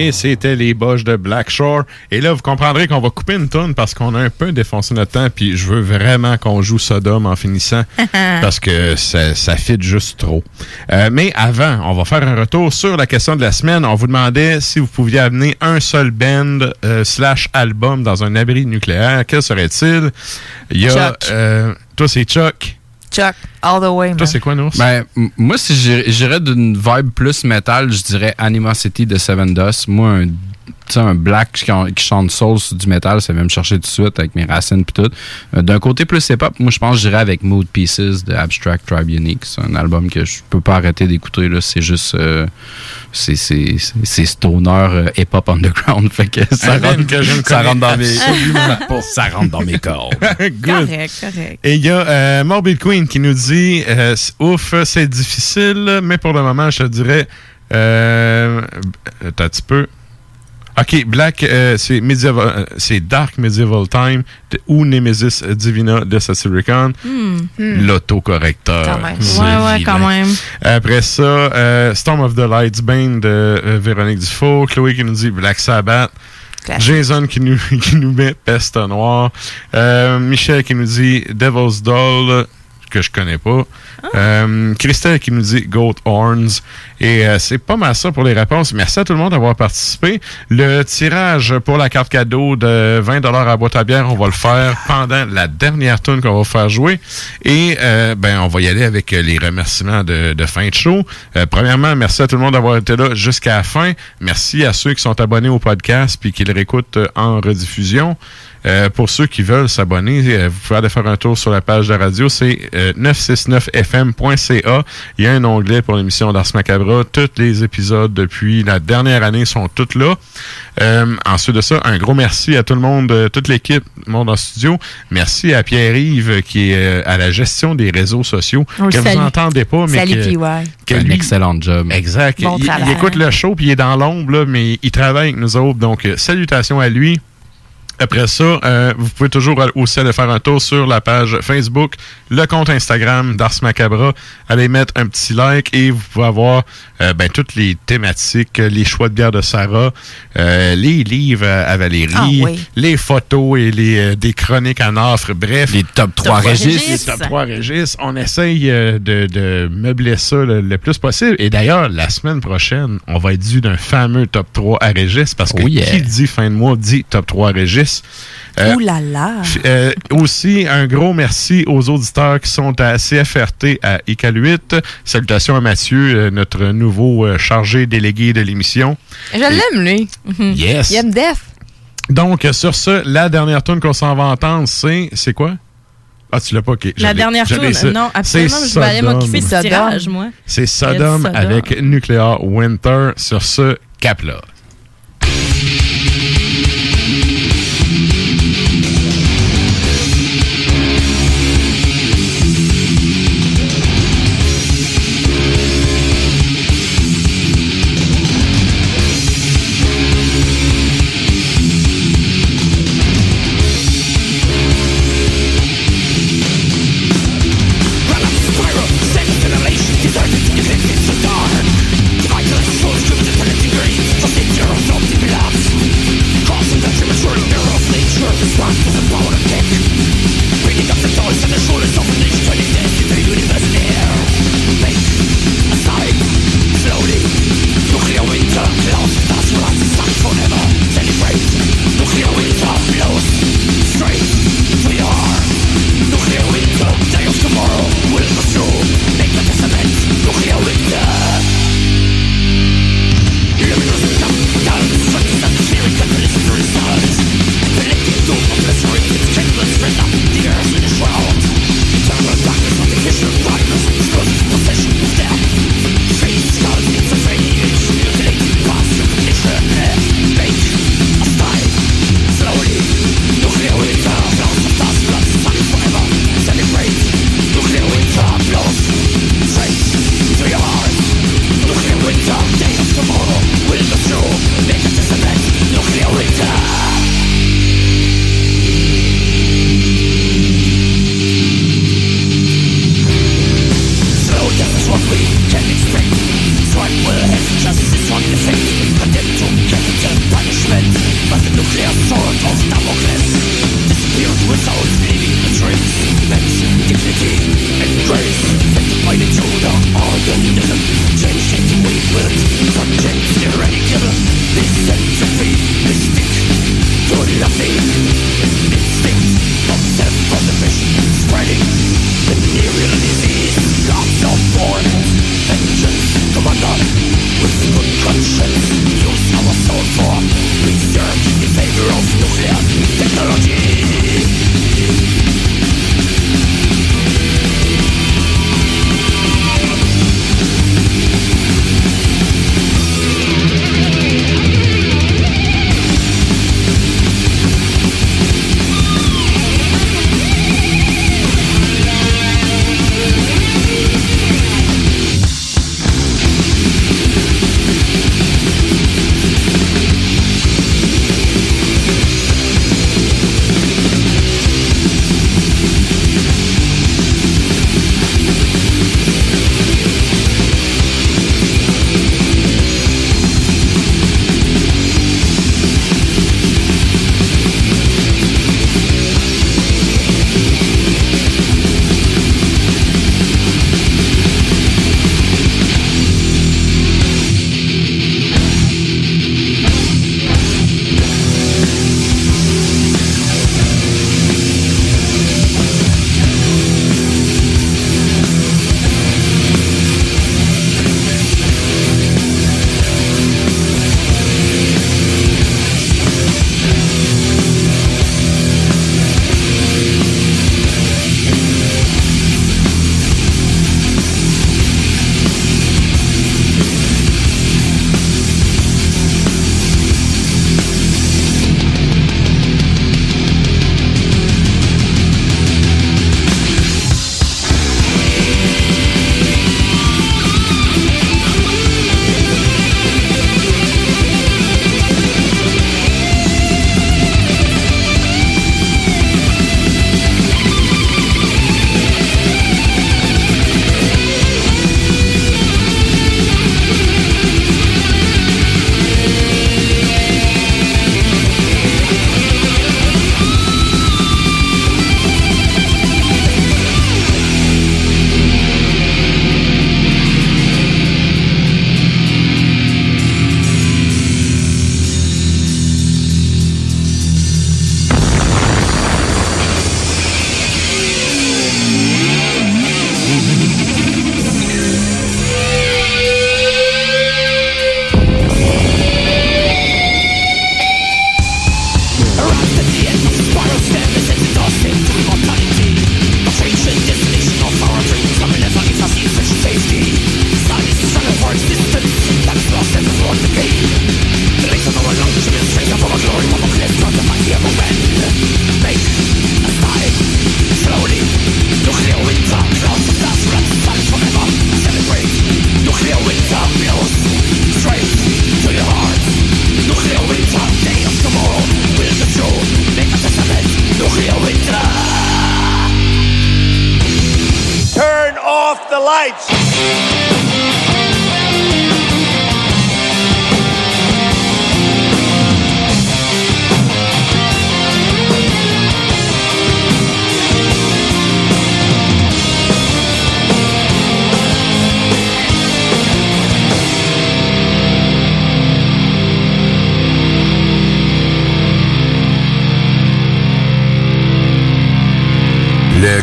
Et c'était les boches de Black Shore. Et là, vous comprendrez qu'on va couper une tonne parce qu'on a un peu défoncé notre temps. Puis je veux vraiment qu'on joue Sodom en finissant parce que ça, ça fit juste trop. Euh, mais avant, on va faire un retour sur la question de la semaine. On vous demandait si vous pouviez amener un seul band euh, slash album dans un abri nucléaire. Quel serait-il? Il y a... Euh, toi, c'est Chuck. Chuck, all the way, man. Toi, c'est quoi, Nours? Ben, moi, si j'irais d'une vibe plus métal, je dirais Animosity de Seven Dust. Moi, un, un black qui, qui chante soul sur du métal, ça vient me chercher tout de suite avec mes racines puis tout. Euh, D'un côté plus hip-hop, moi je pense que j'irais avec Mood Pieces de Abstract Tribe Unique. C'est un album que je peux pas arrêter d'écouter. là. C'est juste. euh, c'est c'est- c'est- c'est stoner euh, hip-hop underground. Fait que ça, rentre, que je ne ça rentre dans mes. ça rentre dans mes cordes. Good. Correct, correct. Et il y a euh, Morbid Queen qui nous dit euh, Ouf, c'est difficile, mais pour le moment, je te dirais. Euh, un petit peu. Ok, Black, euh, c'est euh, c'est Dark Medieval Time de- ou Nemesis Divina de Satyricon. Hmm. L'autocorrecteur. Même. C'est Ouais, ouais, quand même. Après ça, euh, Storm of the Lights Bane de euh, Véronique Dufault. Chloé qui nous dit Black Sabbath. Jason qui nous, qui nous met Peste Noire. Euh, Michel qui nous dit Devil's Doll, que je connais pas. Euh, Christelle qui nous dit Goat Horns. Et euh, c'est pas mal ça pour les réponses. Merci à tout le monde d'avoir participé. Le tirage pour la carte cadeau de 20 à boîte à bière, on va le faire pendant la dernière tune qu'on va faire jouer. Et euh, ben on va y aller avec les remerciements de, de fin de show. Premièrement, merci à tout le monde d'avoir été là jusqu'à la fin. Merci à ceux qui sont abonnés au podcast puis qui le réécoutent en rediffusion. Euh, pour ceux qui veulent s'abonner, euh, vous pouvez aller faire un tour sur la page de la radio. C'est euh, 969fm.ca. Il y a un onglet pour l'émission d'Ars Macabra. Tous les épisodes depuis la dernière année sont tous là. Euh, ensuite de ça, un gros merci à tout le monde, euh, toute l'équipe, le monde en studio. Merci à Pierre-Yves euh, qui est euh, à la gestion des réseaux sociaux. On le que vous n'entendez pas, mais Salut, que, que un lui- excellent job. Exact. Bon il, écoute le show, puis il est dans l'ombre, mais il travaille avec nous autres. Donc, euh, salutations à lui. Après ça, euh, vous pouvez toujours aussi aller faire un tour sur la page Facebook, le compte Instagram d'Ars Macabra. Allez mettre un petit like et vous pouvez avoir euh, ben, toutes les thématiques, les choix de bière de Sarah, euh, les livres à, Valérie, Ah oui. les photos et les, euh, des chroniques en offre. Bref, Les top 3 trois Régis. Les top 3 Régis. On essaye euh, de, de meubler ça le, le plus possible. Et d'ailleurs, la semaine prochaine, on va être dû d'un fameux top 3 à Régis parce que Oh yeah. qui dit fin de mois dit top 3 à Régis. Euh, Ouh là là. euh, aussi, un gros merci aux auditeurs qui sont à CFRT à ICAL 8. Salutations à Mathieu, euh, notre nouveau euh, chargé délégué de l'émission. Je l'aime, lui. Yes. Il aime Def. Donc, euh, sur ce, la dernière tune qu'on s'en va entendre, c'est. C'est quoi? Ah, tu l'as pas, ok. La dernière tourne, non, C'est absolument, je vais aller Sodom. m'occuper du tirage, moi. C'est Sodom Sodom. avec Nuclear Winter sur ce cap-là.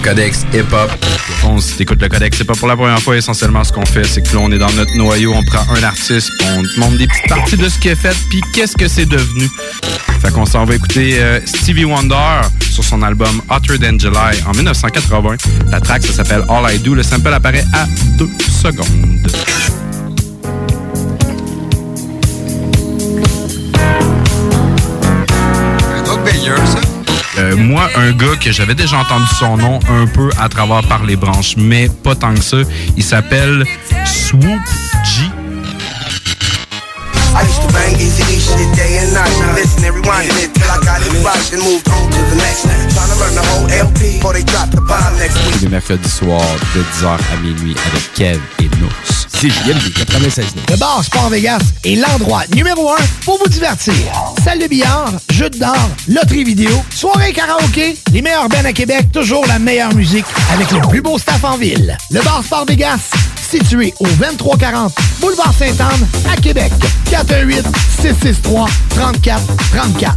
Codex Hip Hop. On si t'écoutes le Codex Hip Hop pour la première fois, essentiellement ce qu'on fait, c'est que là on est dans notre noyau, on prend un artiste, on te montre des petites parties de ce qu'il a fait, puis qu'est-ce que c'est devenu. Fait qu'on s'en va écouter euh, Stevie Wonder sur son album Hotter Than July en 1980. La track, ça s'appelle All I Do. Le sample apparaît à 2 secondes. Un gars que j'avais déjà entendu son nom un peu à travers par les branches, mais pas tant que ça. Il s'appelle Swoop G. I used to bang easy shit day and night. Listen and rewind it till I got it right and moved on to the next. Trying to run the whole LP before they drop the bomb next week. Tous les mercredis soirs de 10h à minuit avec Kev et 96 Le bar Sport Vegas est l'endroit numéro un pour vous divertir. Salle de billard, jeux de d'or, loterie vidéo, soirée karaoké, les meilleurs bands à Québec, toujours la meilleure musique avec le plus beau staff en ville. Le bar Sport Vegas, situé au 2340 Boulevard Sainte-Anne à Québec. 418 663 34 34.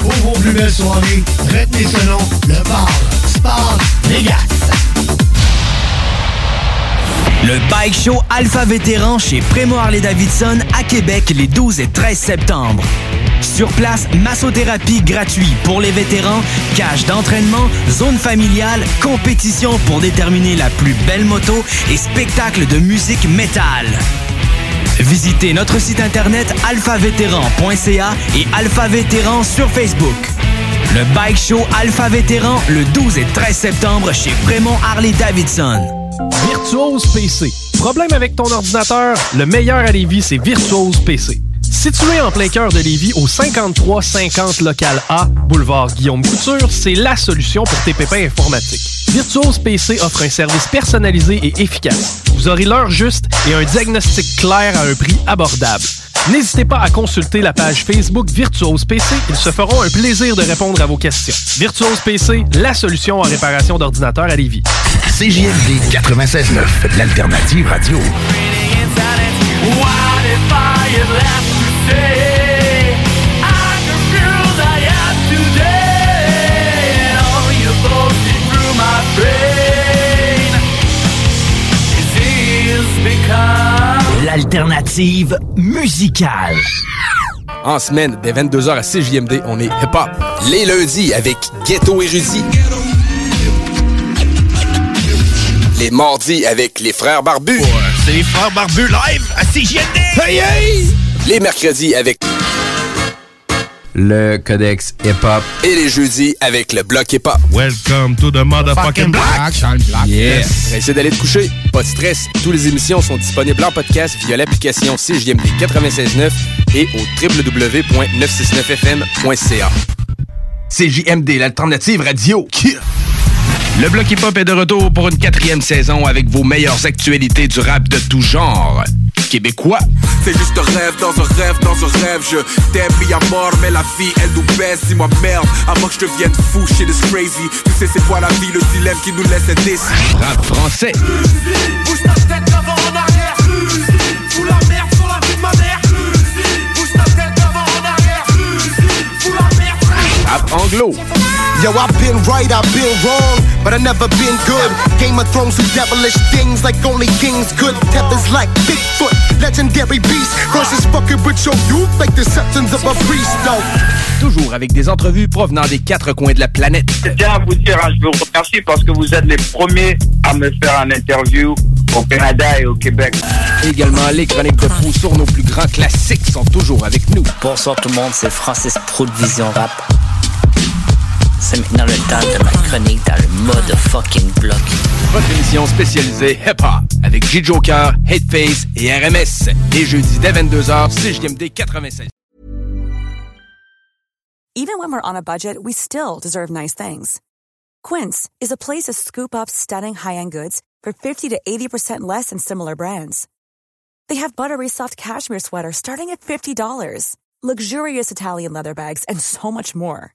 Pour vos plus belles soirées, retenez ce nom, le bar Sport Vegas. Le Bike Show Alpha Vétéran chez Prémo Harley-Davidson à Québec les 12 et 13 septembre. Sur place, massothérapie gratuite pour les vétérans, cage d'entraînement, zone familiale, compétition pour déterminer la plus belle moto et spectacle de musique métal. Visitez notre site internet alphavétéran.ca et Alpha Vétéran sur Facebook. Le Bike Show Alpha Vétéran le 12 et 13 septembre chez Prémont Harley-Davidson. Virtuose PC. Problème avec ton ordinateur? Le meilleur à Lévis, c'est Virtuose PC. Situé en plein cœur de Lévis, au 5350 local A, boulevard Guillaume Couture, c'est la solution pour tes pépins informatiques. Virtuose PC offre un service personnalisé et efficace. Vous aurez l'heure juste et un diagnostic clair à un prix abordable. N'hésitez pas à consulter la page Facebook Virtuose PC. Ils se feront un plaisir de répondre à vos questions. Virtuose PC, la solution en réparation d'ordinateurs à Lévis. CJMD 96.9, l'alternative radio. L'alternative musicale. En semaine, dès 22h à CJMD, on est hip-hop. Les lundis avec Ghetto Érudit. Les mardis avec les frères barbus. C'est les frères barbus live à CJMD! Hey, hey! Les mercredis avec le Codex Hip Hop. et les jeudis avec le bloc hip-hop. Welcome to the motherfucking block. Yes. Essayez d'aller te coucher. Pas de stress. Toutes les émissions sont disponibles en podcast via l'application CJMD 96.9 et au www.969fm.ca. CJMD, l'alternative radio. Le Bloc Hip Hop est de retour pour une quatrième saison avec vos meilleures actualités du rap de tout genre. Québécois. C'est juste un rêve dans un rêve dans un rêve Je t'aime mis à mort mais la vie elle nous baisse Dis-moi merde avant que je devienne fou shit is crazy Tu sais c'est quoi la vie le dilemme qui nous laisse indécis Rap français. Bouge ta tête d'avant en arrière Fous la merde sur la vie de ma mère Bouge ta tête d'avant en arrière Fous la merde Rap anglo. Yo, I've been right, I've been wrong, but I never been good. Game of Thrones do devilish things like only kings could. Peppers like Bigfoot, legendary beast. Versus fucking with your youth like the septons of a priest, though. Toujours avec des entrevues provenant des quatre coins de la planète. Je tiens à vous dire, hein, je vous remercie parce que vous êtes les premiers à me faire un interview au Canada et au Québec. Également, les chroniques de fou sur nos plus grands classiques sont toujours avec nous. Bonsoir tout le monde, c'est Francis Pro de Vision Rap. C'est maintenant le temps de ma chronique dans le mode fucking bloc. Votre émission spécialisée hip-hop avec J-Joker, Hateface et RMS. Les jeudis dès 22h, CJMD 96. Even when we're on a budget, we still deserve nice things. Quince is a place to scoop up stunning high-end goods for 50 to 80% less than similar brands. They have buttery soft cashmere sweaters starting at $50, luxurious Italian leather bags, and so much more.